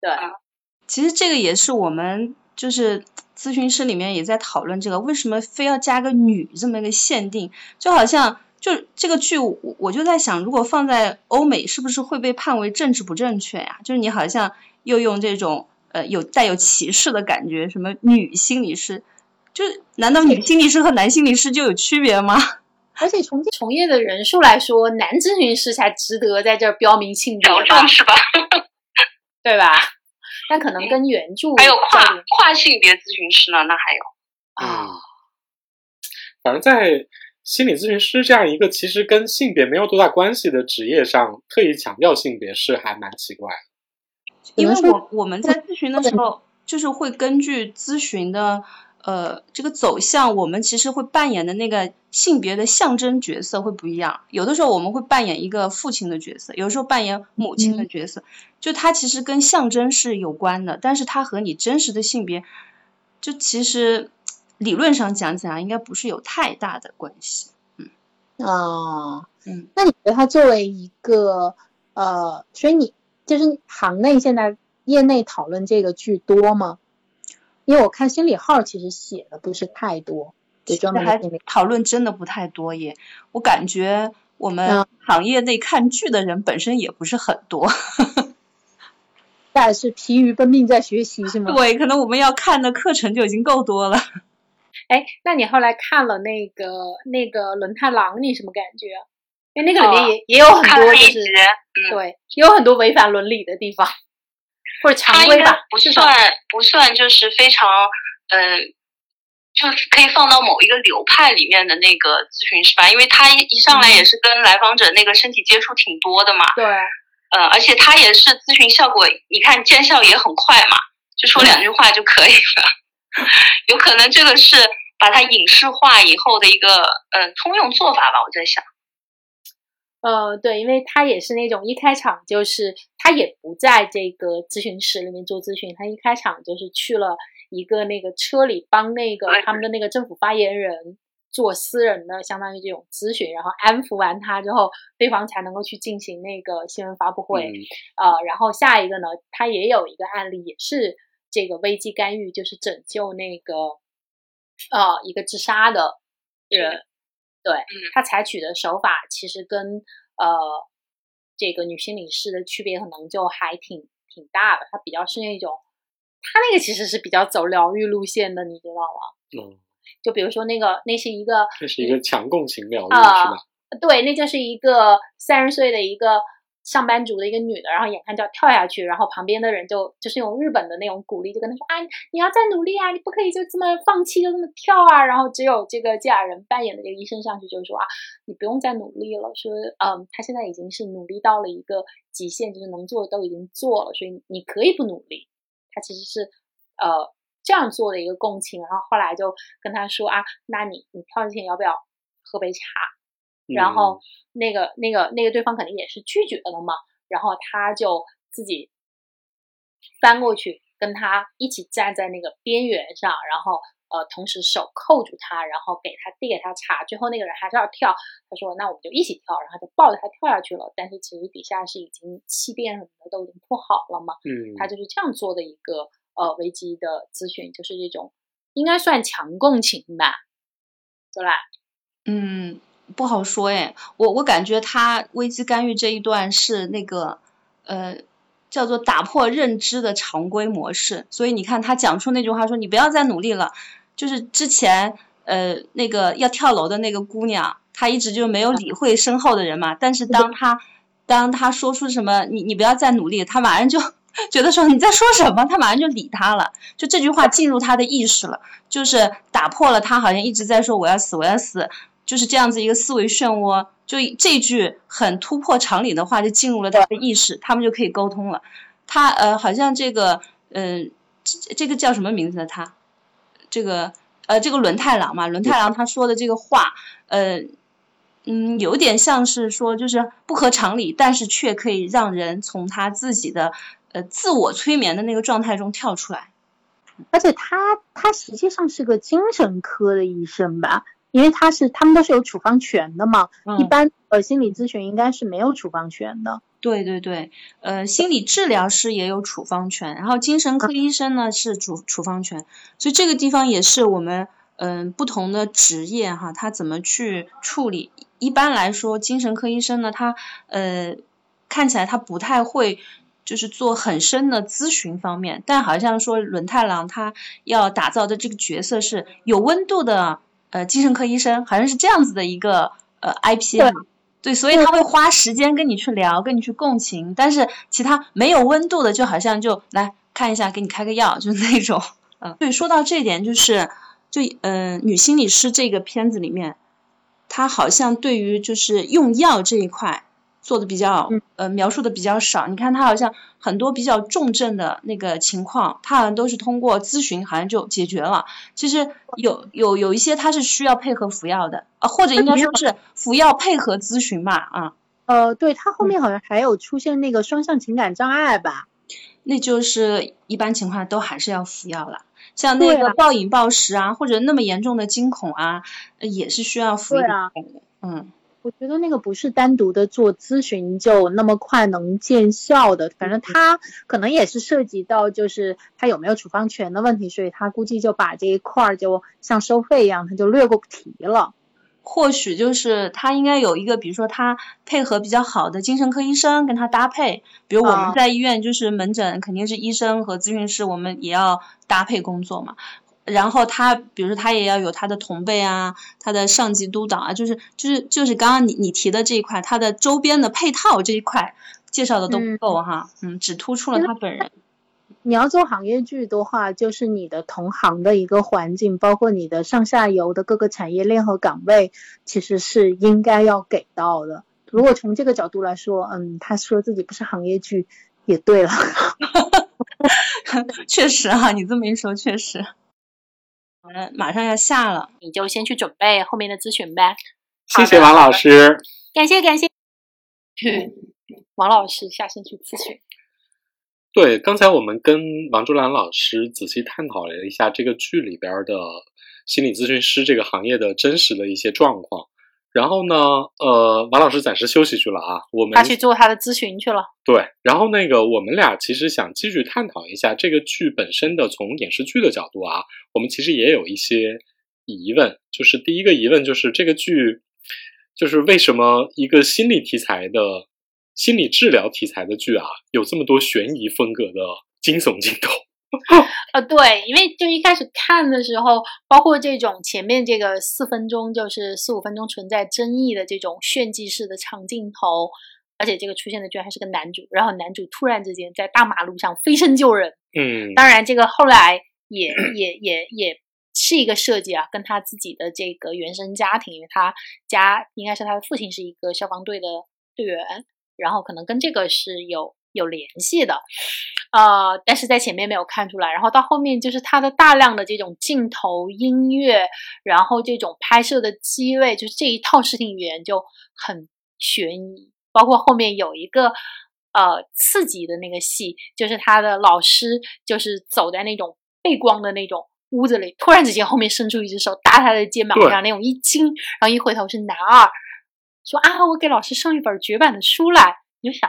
对。其实这个也是我们就是咨询师里面也在讨论这个，为什么非要加个女这么一个限定？就好像就这个剧，我我就在想，如果放在欧美，是不是会被判为政治不正确呀？就是你好像又用这种。呃，有带有歧视的感觉，什么女心理师，就难道女心理师和男心理师就有区别吗？而且从从业的人数来说，男咨询师才值得在这儿标明性别吧？是吧？对吧？但可能跟原著还有跨跨性别咨询师呢，那还有啊。反正，在心理咨询师这样一个其实跟性别没有多大关系的职业上，特意强调性别是还蛮奇怪的。因为我我们在咨询的时候，就是会根据咨询的呃这个走向，我们其实会扮演的那个性别的象征角色会不一样。有的时候我们会扮演一个父亲的角色，有时候扮演母亲的角色，就它其实跟象征是有关的，但是它和你真实的性别，就其实理论上讲起来应该不是有太大的关系。嗯啊嗯，那你觉得他作为一个呃，所以你。就是行内现在业内讨论这个剧多吗？因为我看心理号其实写的不是太多，就专门讨论真的不太多耶。我感觉我们行业内看剧的人本身也不是很多，但是疲于奔命在学习是吗？对，可能我们要看的课程就已经够多了。哎，那你后来看了那个那个轮太郎，你什么感觉？因为那个里面也也有很多就是。对，也有很多违反伦理的地方，或者常规吧，不算不算，就是非常，嗯，就是可以放到某一个流派里面的那个咨询师吧，因为他一上来也是跟来访者那个身体接触挺多的嘛，对，呃，而且他也是咨询效果，你看见效也很快嘛，就说两句话就可以了，有可能这个是把它影视化以后的一个呃通用做法吧，我在想。呃，对，因为他也是那种一开场就是他也不在这个咨询室里面做咨询，他一开场就是去了一个那个车里帮那个他们的那个政府发言人做私人的相当于这种咨询，然后安抚完他之后，对方才能够去进行那个新闻发布会。呃，然后下一个呢，他也有一个案例，也是这个危机干预，就是拯救那个呃一个自杀的人。对他采取的手法其实跟呃这个女心理师的区别可能就还挺挺大的。他比较是那种，他那个其实是比较走疗愈路线的，你知道吗？嗯。就比如说那个，那是一个，这是一个强共情疗愈，是吧？对，那就是一个三十岁的一个。上班族的一个女的，然后眼看就要跳下去，然后旁边的人就就是用日本的那种鼓励，就跟她说啊，你要再努力啊，你不可以就这么放弃，就这么跳啊。然后只有这个吉亚人扮演的这个医生上去就说啊，你不用再努力了，说嗯，他现在已经是努力到了一个极限，就是能做的都已经做了，所以你可以不努力。他其实是呃这样做的一个共情，然后后来就跟他说啊，那你你跳之前要不要喝杯茶？然后那个那个那个对方肯定也是拒绝了嘛，然后他就自己翻过去跟他一起站在那个边缘上，然后呃同时手扣住他，然后给他递给他茶。最后那个人还是要跳，他说那我们就一起跳，然后就抱着他跳下去了。但是其实底下是已经气垫什么的都已经铺好了嘛，嗯，他就是这样做的一个呃危机的咨询，就是这种应该算强共情吧，对吧？嗯，不好说哎，我我感觉他危机干预这一段是那个呃叫做打破认知的常规模式，所以你看他讲出那句话说你不要再努力了，就是之前呃那个要跳楼的那个姑娘，她一直就没有理会身后的人嘛，但是当她当她说出什么你你不要再努力，她马上就。觉得说你在说什么，他马上就理他了，就这句话进入他的意识了，就是打破了他好像一直在说我要死我要死，就是这样子一个思维漩涡，就这句很突破常理的话就进入了他的意识，他们就可以沟通了。他呃好像这个嗯这个叫什么名字呢？他这个呃这个轮太郎嘛，轮太郎他说的这个话呃嗯有点像是说就是不合常理，但是却可以让人从他自己的。呃，自我催眠的那个状态中跳出来，而且他他实际上是个精神科的医生吧？因为他是他们都是有处方权的嘛。一般呃心理咨询应该是没有处方权的。对对对，呃，心理治疗师也有处方权，然后精神科医生呢是主处方权，所以这个地方也是我们嗯不同的职业哈，他怎么去处理？一般来说，精神科医生呢，他呃看起来他不太会。就是做很深的咨询方面，但好像说轮太郎他要打造的这个角色是有温度的呃精神科医生，好像是这样子的一个呃 IP 对，所以他会花时间跟你去聊，跟你去共情，但是其他没有温度的就好像就来看一下，给你开个药，就是那种嗯。对，说到这点，就是就嗯女心理师这个片子里面，他好像对于就是用药这一块。做的比较呃描述的比较少，你看他好像很多比较重症的那个情况，他好像都是通过咨询好像就解决了。其实有有有一些他是需要配合服药的啊，或者应该说是服药配合咨询吧啊。呃，对他后面好像还有出现那个双向情感障碍吧？那就是一般情况都还是要服药了，像那个暴饮暴食啊，或者那么严重的惊恐啊，也是需要服药的。嗯。我觉得那个不是单独的做咨询就那么快能见效的，反正他可能也是涉及到就是他有没有处方权的问题，所以他估计就把这一块儿就像收费一样，他就略过不提了。或许就是他应该有一个，比如说他配合比较好的精神科医生跟他搭配，比如我们在医院就是门诊肯定是医生和咨询师，我们也要搭配工作嘛。然后他，比如说他也要有他的同辈啊，他的上级督导啊，就是就是就是刚刚你你提的这一块，他的周边的配套这一块介绍的都不够哈，嗯，只突出了他本人。你要做行业剧的话，就是你的同行的一个环境，包括你的上下游的各个产业链和岗位，其实是应该要给到的。如果从这个角度来说，嗯，他说自己不是行业剧也对了。确实哈，你这么一说，确实。嗯，马上要下了，你就先去准备后面的咨询呗。谢谢 王老师，感谢感谢。王老师下线去咨询。对，刚才我们跟王竹兰老师仔细探讨了一下这个剧里边的心理咨询师这个行业的真实的一些状况。然后呢，呃，王老师暂时休息去了啊，我们他去做他的咨询去了。对，然后那个我们俩其实想继续探讨一下这个剧本身的，从影视剧的角度啊，我们其实也有一些疑问。就是第一个疑问就是这个剧，就是为什么一个心理题材的、心理治疗题材的剧啊，有这么多悬疑风格的惊悚镜头？呃，对，因为就一开始看的时候，包括这种前面这个四分钟，就是四五分钟存在争议的这种炫技式的长镜头，而且这个出现的居然还是个男主，然后男主突然之间在大马路上飞身救人，嗯，当然这个后来也 也也也是一个设计啊，跟他自己的这个原生家庭，因为他家应该是他的父亲是一个消防队的队员，然后可能跟这个是有。有联系的，呃，但是在前面没有看出来，然后到后面就是他的大量的这种镜头、音乐，然后这种拍摄的机位，就是这一套视听语言就很悬疑。包括后面有一个呃刺激的那个戏，就是他的老师就是走在那种背光的那种屋子里，突然之间后面伸出一只手搭他的肩膀上，那种一惊，然后一回头是男二，说啊，我给老师送一本绝版的书来，你就想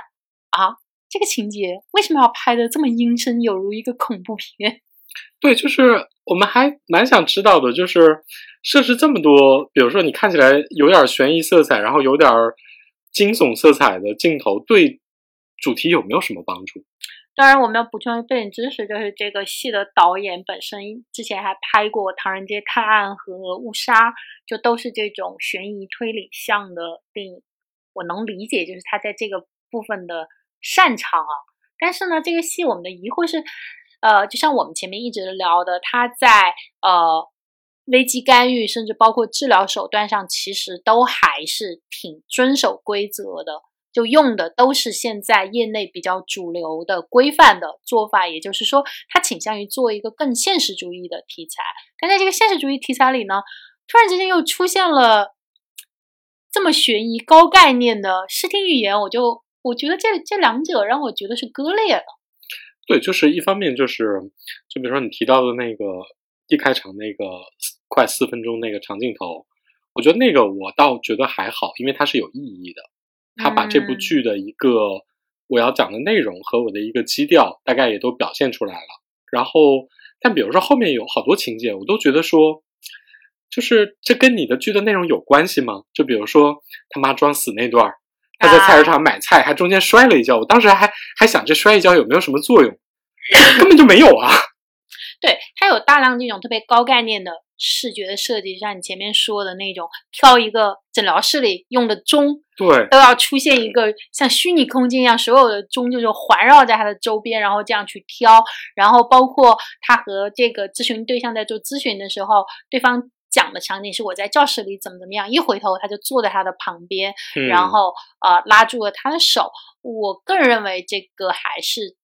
啊。这个情节为什么要拍的这么阴森，有如一个恐怖片？对，就是我们还蛮想知道的，就是设置这么多，比如说你看起来有点悬疑色彩，然后有点惊悚色彩的镜头，对主题有没有什么帮助？当然，我们要补充背景知识，就是这个戏的导演本身之前还拍过《唐人街探案》和《误杀》，就都是这种悬疑推理向的电影。我能理解，就是他在这个部分的擅长啊。但是呢，这个戏我们的疑惑是，呃，就像我们前面一直聊的，他在呃危机干预，甚至包括治疗手段上，其实都还是挺遵守规则的。就用的都是现在业内比较主流的规范的做法，也就是说，他倾向于做一个更现实主义的题材。但在这个现实主义题材里呢，突然之间又出现了这么悬疑、高概念的视听语言，我就我觉得这这两者让我觉得是割裂的。对，就是一方面就是，就比如说你提到的那个一开场那个快四分钟那个长镜头，我觉得那个我倒觉得还好，因为它是有意义的。他把这部剧的一个我要讲的内容和我的一个基调，大概也都表现出来了。然后，但比如说后面有好多情节，我都觉得说，就是这跟你的剧的内容有关系吗？就比如说他妈装死那段，他在菜市场买菜，还中间摔了一跤，我当时还还想这摔一跤有没有什么作用，根本就没有啊。对他有大量这种特别高概念的。视觉的设计，像你前面说的那种，挑一个诊疗室里用的钟，对，都要出现一个像虚拟空间一样，所有的钟就是环绕在他的周边，然后这样去挑。然后包括他和这个咨询对象在做咨询的时候，对方讲的场景是我在教室里怎么怎么样，一回头他就坐在他的旁边，然后呃拉住了他的手。我个人认为这个还是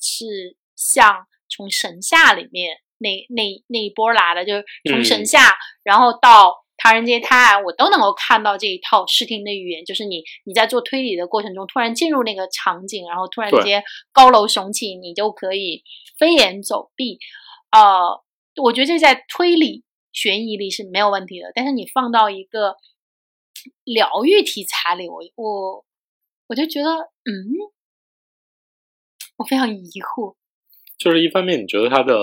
是像从神下里面。那那那一波来的，就是从神下，然后到唐人街探案，我都能够看到这一套视听的语言。就是你你在做推理的过程中，突然进入那个场景，然后突然间高楼耸起，你就可以飞檐走壁。呃，我觉得这在推理悬疑里是没有问题的。但是你放到一个疗愈题材里，我我我就觉得，嗯，我非常疑惑。就是一方面，你觉得它的。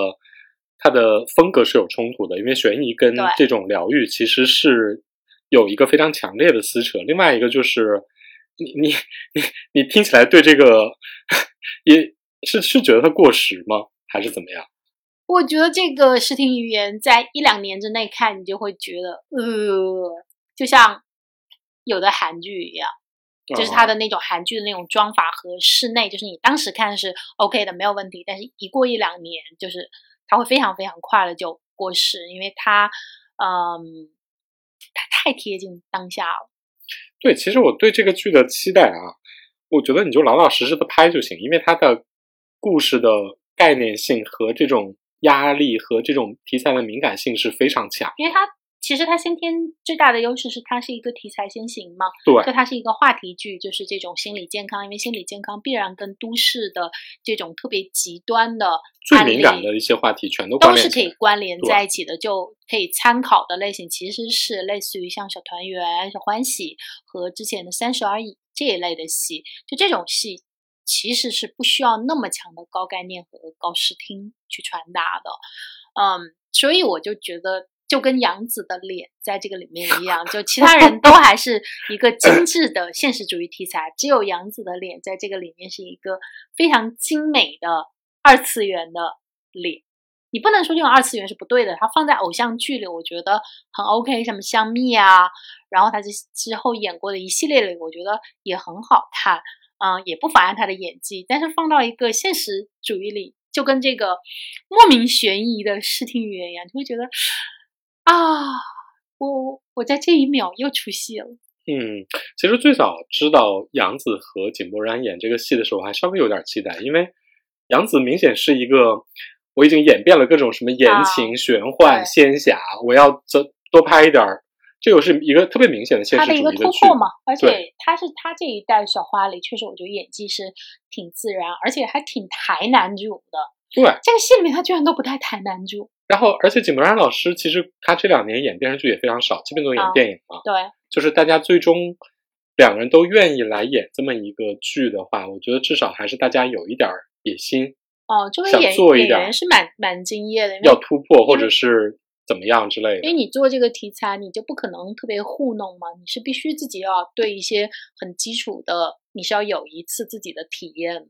它的风格是有冲突的，因为悬疑跟这种疗愈其实是有一个非常强烈的撕扯。另外一个就是，你你你你听起来对这个 也是是觉得它过时吗？还是怎么样？我觉得这个视听语言在一两年之内看，你就会觉得呃，就像有的韩剧一样，就是它的那种韩剧的那种妆法和室内，就是你当时看是 OK 的，没有问题，但是一过一两年就是。它会非常非常快的就过时，因为它，嗯，它太贴近当下了。对，其实我对这个剧的期待啊，我觉得你就老老实实的拍就行，因为它的故事的概念性和这种压力和这种题材的敏感性是非常强，因为它。其实它先天最大的优势是它是一个题材先行嘛，对，就它是一个话题剧，就是这种心理健康，因为心理健康必然跟都市的这种特别极端的最敏感的一些话题全都都是可以关联在一起的，就可以参考的类型其实是类似于像小团圆、小欢喜和之前的三十而已这一类的戏，就这种戏其实是不需要那么强的高概念和高视听去传达的，嗯，所以我就觉得。就跟杨紫的脸在这个里面一样，就其他人都还是一个精致的现实主义题材，只有杨紫的脸在这个里面是一个非常精美的二次元的脸。你不能说这种二次元是不对的，它放在偶像剧里，我觉得很 OK，什么香蜜啊，然后他这之后演过的一系列里，我觉得也很好看，嗯，也不妨碍他的演技。但是放到一个现实主义里，就跟这个莫名悬疑的视听语言一样，就会觉得。啊，我我在这一秒又出戏了。嗯，其实最早知道杨紫和井柏然演这个戏的时候，还稍微有点期待，因为杨紫明显是一个我已经演遍了各种什么言情、玄幻、仙侠，我要多多拍一点儿，这个是一个特别明显的现实主义的突破嘛。而且他是他这一代小花里，确实我觉得演技是挺自然，而且还挺抬男主的。对，这个戏里面他居然都不太抬男主。然后，而且井柏然老师其实他这两年演电视剧也非常少，基本都演电影嘛。对，就是大家最终两个人都愿意来演这么一个剧的话，我觉得至少还是大家有一点野心，哦，作为想演演做一是蛮蛮敬业的，要突破或者是怎么样之类的因为。你做这个题材，你就不可能特别糊弄嘛，你是必须自己要对一些很基础的，你是要有一次自己的体验的。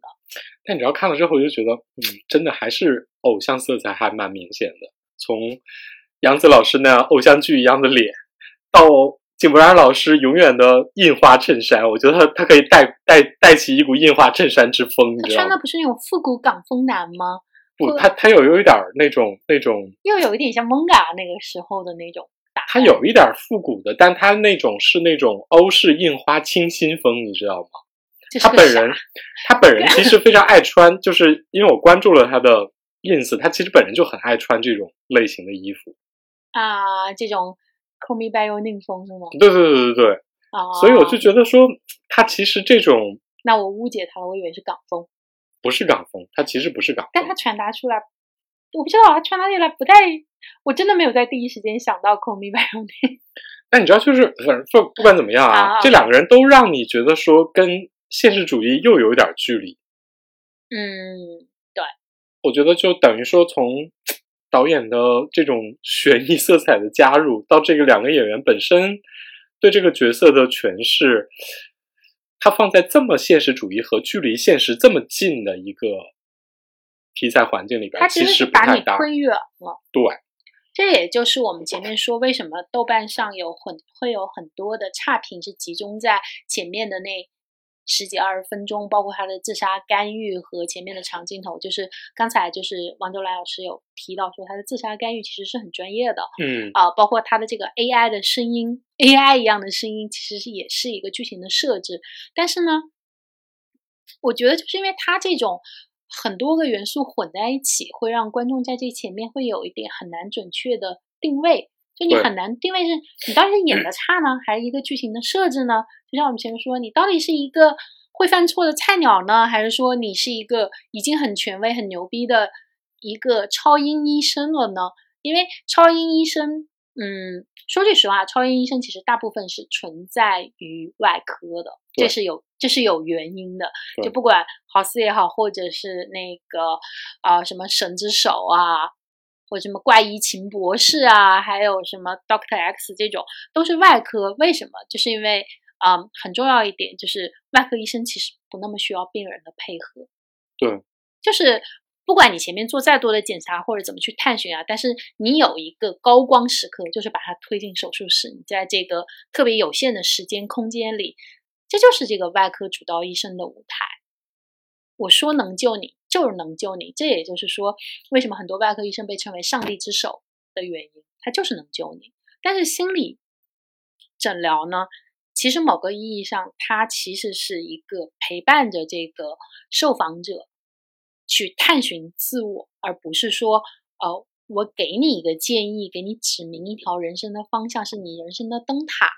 但你只要看了之后，就觉得，嗯，真的还是偶像色彩还蛮明显的。从杨紫老师那样偶像剧一样的脸，到井柏然老师永远的印花衬衫，我觉得他他可以带带带起一股印花衬衫之风，你他知道吗？穿的不是那种复古港风男吗？不，他他有有一点儿那种那种，又有一点像蒙嘎那个时候的那种打。他有一点复古的，但他那种是那种欧式印花清新风，你知道吗？他本人，他本人其实非常爱穿，就是因为我关注了他的 ins，他其实本人就很爱穿这种类型的衣服。啊，这种 Call Me by Your Name 风是吗？对对对对对，啊，所以我就觉得说，他其实这种那我误解他了，我以为是港风，不是港风，他其实不是港风但他。传达出来，我不知道他传达出来不太，我真的没有在第一时间想到 Call Me by Your Name。但你知道，就是反正不不管怎么样啊，啊这两个人都让你觉得说跟现实主义又有点距离。嗯，对我觉得就等于说从导演的这种悬疑色彩的加入，到这个两个演员本身对这个角色的诠释，它放在这么现实主义和距离现实这么近的一个题材环境里边，它其实是把你。推远了。对，这也就是我们前面说，为什么豆瓣上有很会有很多的差评是集中在前面的那十几二十分钟，包括他的自杀干预和前面的长镜头。就是刚才就是王周来老师有提到说，他的自杀干预其实是很专业的嗯，啊、包括他的这个 AI 的声音，AI 一样的声音，其实是也是一个剧情的设置。但是呢，我觉得就是因为他这种很多个元素混在一起，会让观众在这前面会有一点很难准确的定位。就你很难定位是你到底是演的 差呢，还是一个剧情的设置呢？就像我们前面说，你到底是一个会犯错的菜鸟呢，还是说你是一个已经很权威、很牛逼的一个超英医生了呢？因为超英医生，嗯，说句实话，超英医生其实大部分是存在于外科的，这是有这是有原因的。就不管豪斯也好，或者是那个啊、什么神之手啊，或者什么怪医秦博士啊，还有什么 Doctor X 这种，都是外科。为什么？就是因为啊、很重要一点就是外科医生其实不那么需要病人的配合。对，就是不管你前面做再多的检查或者怎么去探寻啊，但是你有一个高光时刻，就是把它推进手术室，你在这个特别有限的时间空间里，这就是这个外科主刀医生的舞台。我说能救你，就是能救你。这也就是说，为什么很多外科医生被称为上帝之手的原因，他就是能救你。但是心理诊疗呢，其实某个意义上，它其实是一个陪伴着这个受访者去探寻自我，而不是说，呃，我给你一个建议，给你指明一条人生的方向，是你人生的灯塔。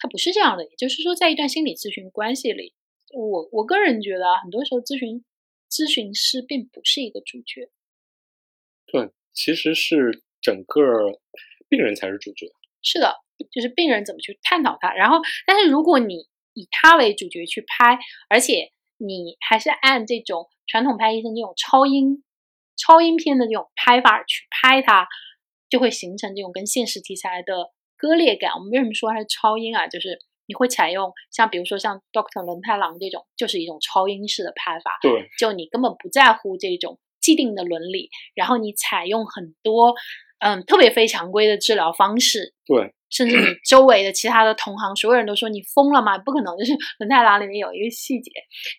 它不是这样的，也就是说，在一段心理咨询关系里，我我个人觉得啊，很多时候咨询咨询师并不是一个主角，对，其实是整个病人才是主角。是的，就是病人怎么去探讨它。然后，但是如果你以他为主角去拍，而且你还是按这种传统拍医生这种超音超音片的这种拍法去拍它，就会形成这种跟现实题材的割裂感。我们为什么说它是超音啊？就是你会采用像比如说像 Doctor 轮太郎这种，就是一种超音式的拍法，对，就你根本不在乎这种既定的伦理，然后你采用很多嗯特别非常规的治疗方式，对，甚至你周围的其他的同行，所有人都说你疯了吗？不可能！就是《轮太郎》里面有一个细节，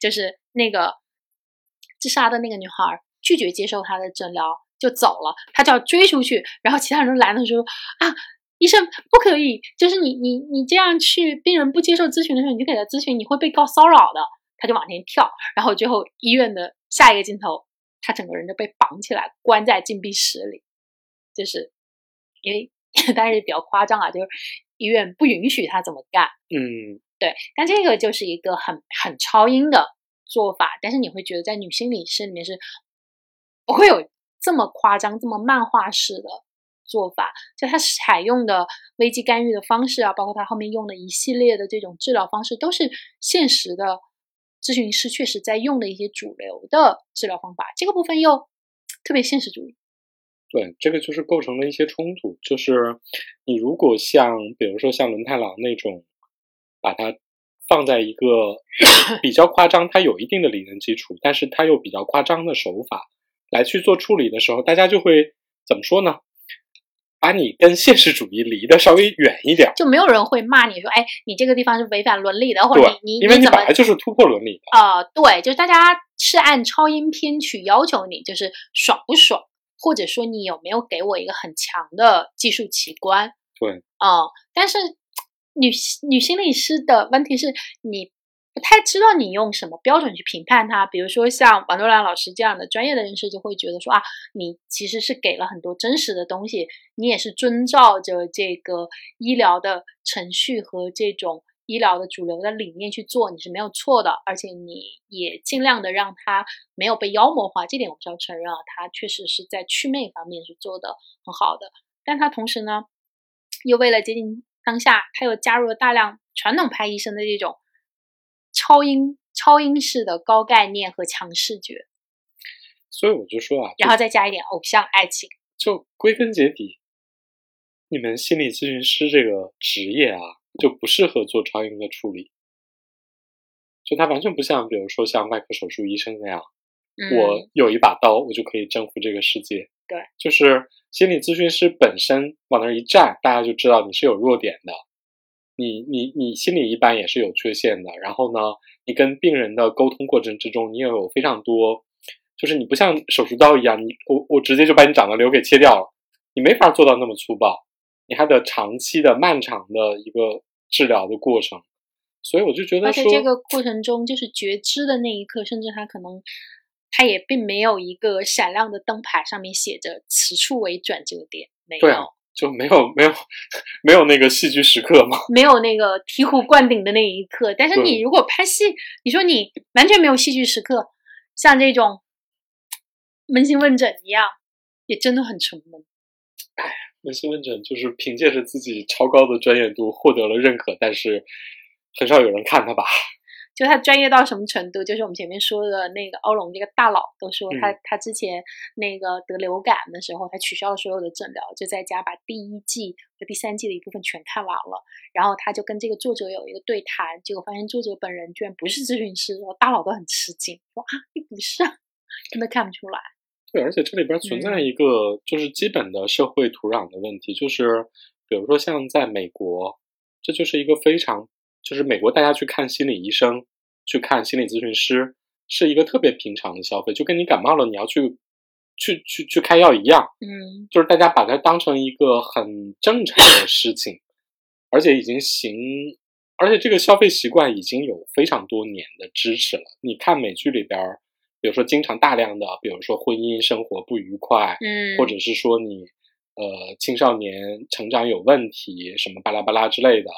就是那个自杀的那个女孩拒绝接受他的诊疗就走了，他就要追出去，然后其他人都拦着说啊。医生不可以，就是你你你这样去，病人不接受咨询的时候，你就给他咨询，你会被告骚扰的。他就往前跳，然后最后医院的下一个镜头，他整个人就被绑起来，关在禁闭室里，就是因为 但是比较夸张啊，就是医院不允许他怎么干，嗯，对，但这个就是一个很很超英的做法，但是你会觉得在女心理师里面是不会有这么夸张、这么漫画式的做法，就他采用的危机干预的方式啊，包括他后面用的一系列的这种治疗方式，都是现实的咨询师确实在用的一些主流的治疗方法，这个部分又特别现实主义。对，这个就是构成了一些冲突。就是你如果像，比如说像轮太郎那种，把它放在一个 比较夸张，它有一定的理论基础，但是它又比较夸张的手法来去做处理的时候，大家就会怎么说呢？把你跟现实主义离得稍微远一点，就没有人会骂你说，哎，你这个地方是违反伦理的，或者你你因为你本来就是突破伦理的。啊、对，就是大家是按超音偏去要求你，就是爽不爽，或者说你有没有给我一个很强的技术奇观，对，嗯，但是女女心理师的问题是你不太知道你用什么标准去评判她。比如说像王多兰老师这样的专业的人士，就会觉得说啊，你其实是给了很多真实的东西，你也是遵照着这个医疗的程序和这种医疗的主流的理念去做，你是没有错的，而且你也尽量的让它没有被妖魔化，这点我们是要承认啊，他确实是在祛魅方面是做的很好的，但他同时呢，又为了接近当下，他又加入了大量传统派医生的这种超英超英式的高概念和强视觉，所以我就说啊，然后再加一点偶像爱情。就归根结底，你们心理咨询师这个职业啊，就不适合做超音的处理。就它完全不像，比如说像外科手术医生那样，嗯、我有一把刀，我就可以征服这个世界。对，就是心理咨询师本身往那儿一站，大家就知道你是有弱点的，你你你心理一般也是有缺陷的。然后呢，你跟病人的沟通过程之中，你也有非常多，就是你不像手术刀一样，你我我直接就把你长的瘤给切掉了，你没法做到那么粗暴，你还得长期的、漫长的一个治疗的过程。所以我就觉得而且，这个过程中，就是觉知的那一刻，甚至他可能他也并没有一个闪亮的灯牌，上面写着此处为转折点，没有，对啊就没有没有没有那个戏剧时刻嘛。没有那个醍醐灌顶的那一刻。但是你如果拍戏，你说你完全没有戏剧时刻，像这种 扪心问诊一样，也真的很沉闷。扪心问诊就是凭借着自己超高的专业度获得了认可，但是很少有人看他吧？就他专业到什么程度？就是我们前面说的那个欧龙这个大佬都说他、嗯他之前那个得流感的时候，他取消了所有的诊疗，就在家把第一季和第三季的一部分全看完了。然后他就跟这个作者有一个对谈，结果发现作者本人居然不是咨询师，然后大佬都很吃惊，说啊你不是啊，真的看不出来。对，而且这里边存在嗯。一个就是基本的社会土壤的问题，就是比如说像在美国，这就是一个非常就是美国大家去看心理医生、去看心理咨询师是一个特别平常的消费，就跟你感冒了你要去去去去开药一样，嗯。就是大家把它当成一个很正常的事情，而且已经行，而且这个消费习惯已经有非常多年的支持了。你看美剧里边儿，比如说经常大量的，比如说婚姻生活不愉快，嗯，或者是说你呃青少年成长有问题，什么巴拉巴拉之类的，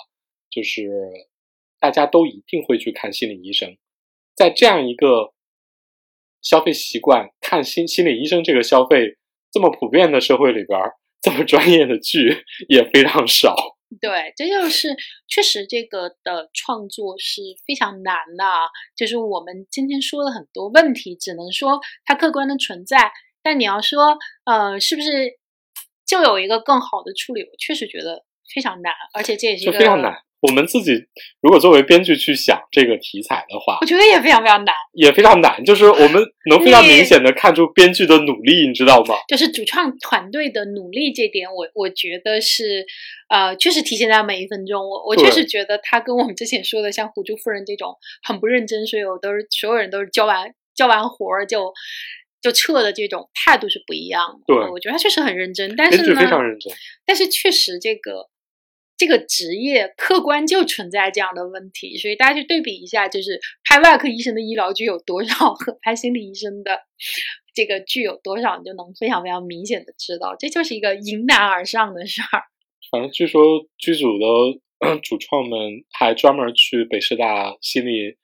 就是大家都一定会去看心理医生。在这样一个消费习惯，看心心理医生这个消费这么普遍的社会里边儿，这么专业的剧 也非常少。对，这就是确实这个的创作是非常难的啊。就是我们今天说了很多问题，只能说它客观的存在，但你要说呃是不是就有一个更好的处理，我确实觉得非常难，而且这也是一个非常难。我们自己如果作为编剧去想这个题材的话我，觉得也非常非常难。也非常难。就是我们能非常明显的看出编剧的努力，你知道吗？就是主创团队的努力这点我，我觉得是，呃，确实体现在每一分钟。我我确实觉得他跟我们之前说的像虎珠夫人这种很不认真，所有都是所有人都是交完交完活儿就就撤的这种态度是不一样的。对我觉得他确实很认真，但是呢，非常认真。但是确实这个这个职业客观就存在这样的问题，所以大家去对比一下，就是拍外科医生的医疗剧有多少和拍心理医生的这个剧有多少，你就能非常非常明显的知道，这就是一个迎难而上的事儿。反正据说剧组的 主创们还专门去北师大心理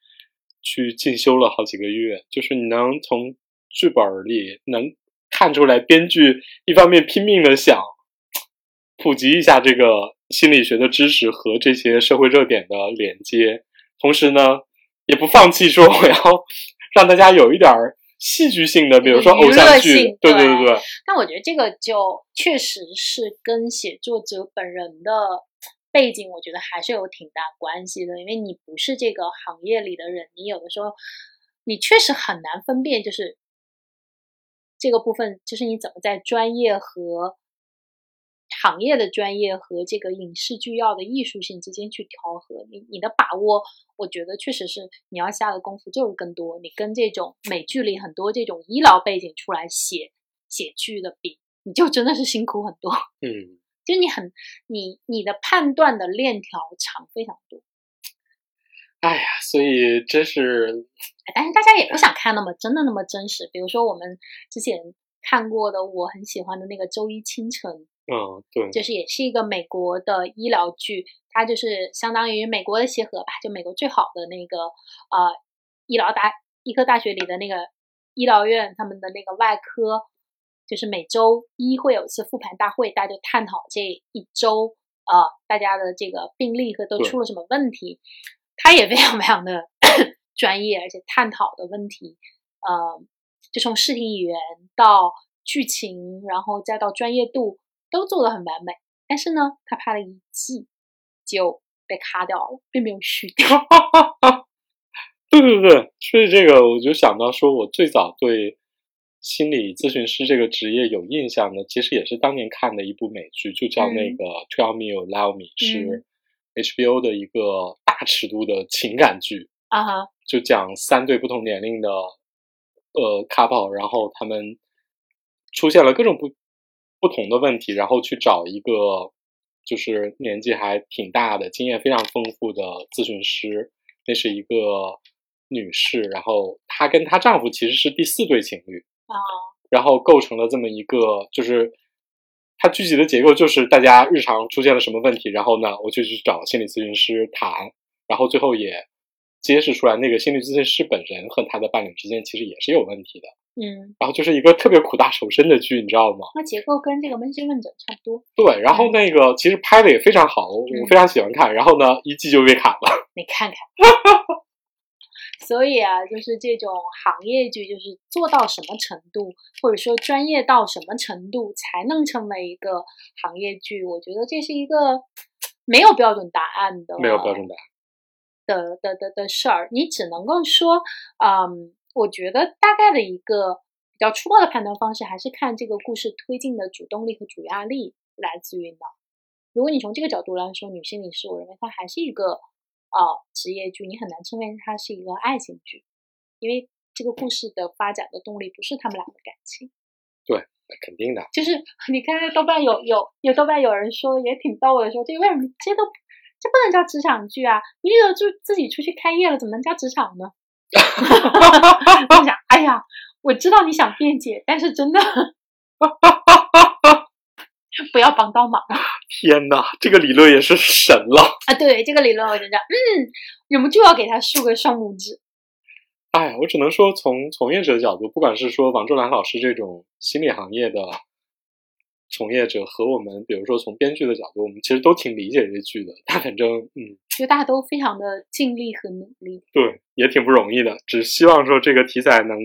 去进修了好几个月，就是你能从剧本里能看出来，编剧一方面拼命的想普及一下这个心理学的知识和这些社会热点的连接，同时呢，也不放弃说我要 让大家有一点儿戏剧性的，比如说偶像剧对对对对，但我觉得这个就确实是跟写作者本人的背景，我觉得还是有挺大关系的。因为你不是这个行业里的人，你有的时候你确实很难分辨，就是这个部分，就是你怎么在专业和行业的专业和这个影视剧要的艺术性之间去调和。你你的把握，我觉得确实是你要下的功夫就是更多。你跟这种美剧里很多这种医疗背景出来写写剧的比，你就真的是辛苦很多。嗯，就你很你你的判断的链条长非常多，哎呀，所以真是哎但是大家也不想看那么真的那么真实。比如说我们之前看过的我很喜欢的那个《周一清晨》，嗯，对，就是也是一个美国的医疗剧，它就是相当于美国的协和吧，就美国最好的那个呃医疗大医科大学里的那个医疗院，他们的那个外科，就是每周一会有一次复盘大会，大家就探讨这一周呃大家的这个病例和都出了什么问题，他也非常非常的 专业，而且探讨的问题，呃，就从视听语言到剧情，然后再到专业度，都做得很完美。但是呢，他拍了一季就被卡掉了，并没有续掉。对对对，所以这个，我就想到说，我最早对心理咨询师这个职业有印象的，其实也是当年看的一部美剧，就叫那个《Tell Me You Love Me》，是 HBO 的一个大尺度的情感剧，啊哈，就讲三对不同年龄的呃 couple，然后他们出现了各种不不同的问题，然后去找一个就是年纪还挺大的、经验非常丰富的咨询师，那是一个女士，然后她跟她丈夫其实是第四对情侣，啊，然后构成了这么一个，就是它具体的结构就是大家日常出现了什么问题，然后呢，我就去找心理咨询师谈，然后最后也揭示出来，那个心理咨询师本人和他的伴侣之间其实也是有问题的，嗯，然后就是一个特别苦大仇深的剧，你知道吗？那结构跟这个扪心问诊差不多。对，然后那个其实拍的也非常好，我嗯非常喜欢看，然后呢，一季就被砍了。你看看。所以啊，就是这种行业剧，就是做到什么程度，或者说专业到什么程度，才能成为一个行业剧？我觉得这是一个没有标准答案的，没有标准答案。的的的的事儿，你只能够说，嗯，我觉得大概的一个比较粗暴的判断方式，还是看这个故事推进的主动力和主压力来自于哪。如果你从这个角度来说，女性理师，我认为它还是一个呃职业剧，你很难称为它是一个爱情剧，因为这个故事的发展的动力不是他们俩的感情。对肯定的，就是 你看豆瓣有有有豆瓣有人说也挺逗的，说这为什么这都这不能叫职场剧啊？你有就自己出去开业了，怎么能叫职场呢？我想，哎呀，我知道你想辩解，但是真的 不要帮倒忙天哪，这个理论也是神了。啊！对这个理论，我觉得，嗯，忍不住要给他竖个双拇指。哎，我只能说，从从业者的角度，不管是说王周兰老师这种心理行业的从业者，和我们，比如说从编剧的角度，我们其实都挺理解这剧的。他反正，嗯，就大家都非常的尽力和努力，对，也挺不容易的。只希望说这个题材能，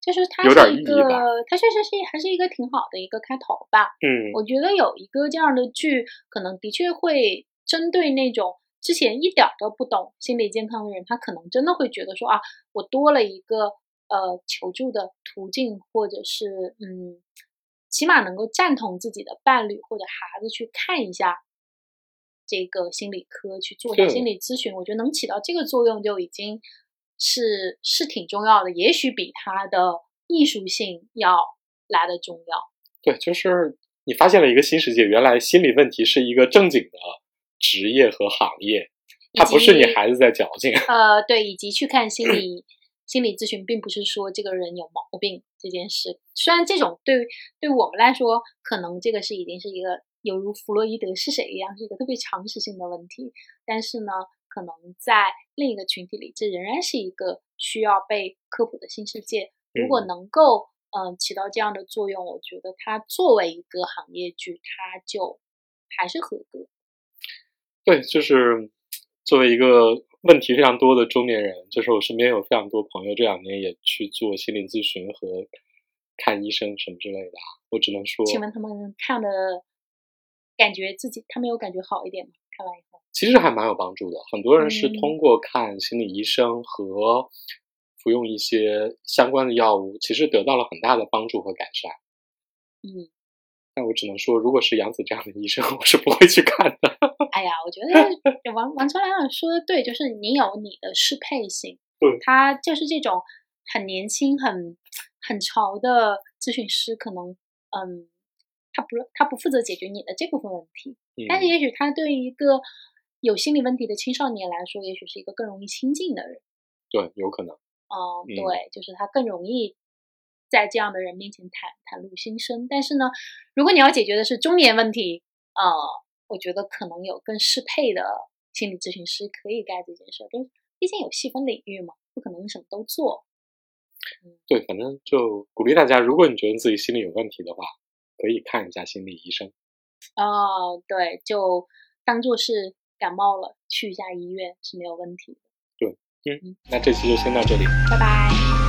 就是它有点意义是一个吧，它确实是还是一个挺好的一个开头吧。嗯，我觉得有一个这样的剧，可能的确会针对那种之前一点儿都不懂心理健康的人，他可能真的会觉得说啊，我多了一个呃求助的途径，或者是嗯，起码能够赞同自己的伴侣或者孩子去看一下这个心理科，去做一下心理咨询，我觉得能起到这个作用就已经是是挺重要的，也许比他的艺术性要来的重要。对，就是你发现了一个新世界，原来心理问题是一个正经的职业和行业，它不是你孩子在矫情。呃，对，以及去看心理心理咨询，并不是说这个人有毛病这件事。虽然这种对对我们来说，可能这个是已经是一个犹如弗洛伊德是谁一样，是一个特别常识性的问题。但是呢，可能在另一个群体里，这仍然是一个需要被科普的新世界。如果嗯能够嗯、呃起到这样的作用，我觉得它作为一个行业剧，它就还是合格。对，就是作为一个问题非常多的中年人，就是我身边有非常多朋友这两年也去做心理咨询和看医生什么之类的啊。我只能说，请问他们看的感觉自己，他们有感觉好一点吗？看完以后，其实还蛮有帮助的。很多人是嗯通过看心理医生和服用一些相关的药物，其实得到了很大的帮助和改善。嗯，但我只能说，如果是杨子这样的医生，我是不会去看的。哎呀，我觉得王王川亮说的对，就是你有你的适配性，对他就是这种很年轻、很很潮的咨询师，可能嗯，他不他不负责解决你的这部分问题，但是嗯，也许他对于一个有心理问题的青少年来说，也许是一个更容易亲近的人。对，有可能。哦，嗯对，就是他更容易在这样的人面前袒袒露心声。但是呢，如果你要解决的是中年问题，呃，我觉得可能有更适配的心理咨询师可以干这件事儿。就是毕竟有细分领域嘛，不可能什么都做。对，反正就鼓励大家，如果你觉得自己心理有问题的话，可以看一下心理医生。哦，对，就当做是感冒了，去一下医院是没有问题的。对那这期就先到这里。拜拜。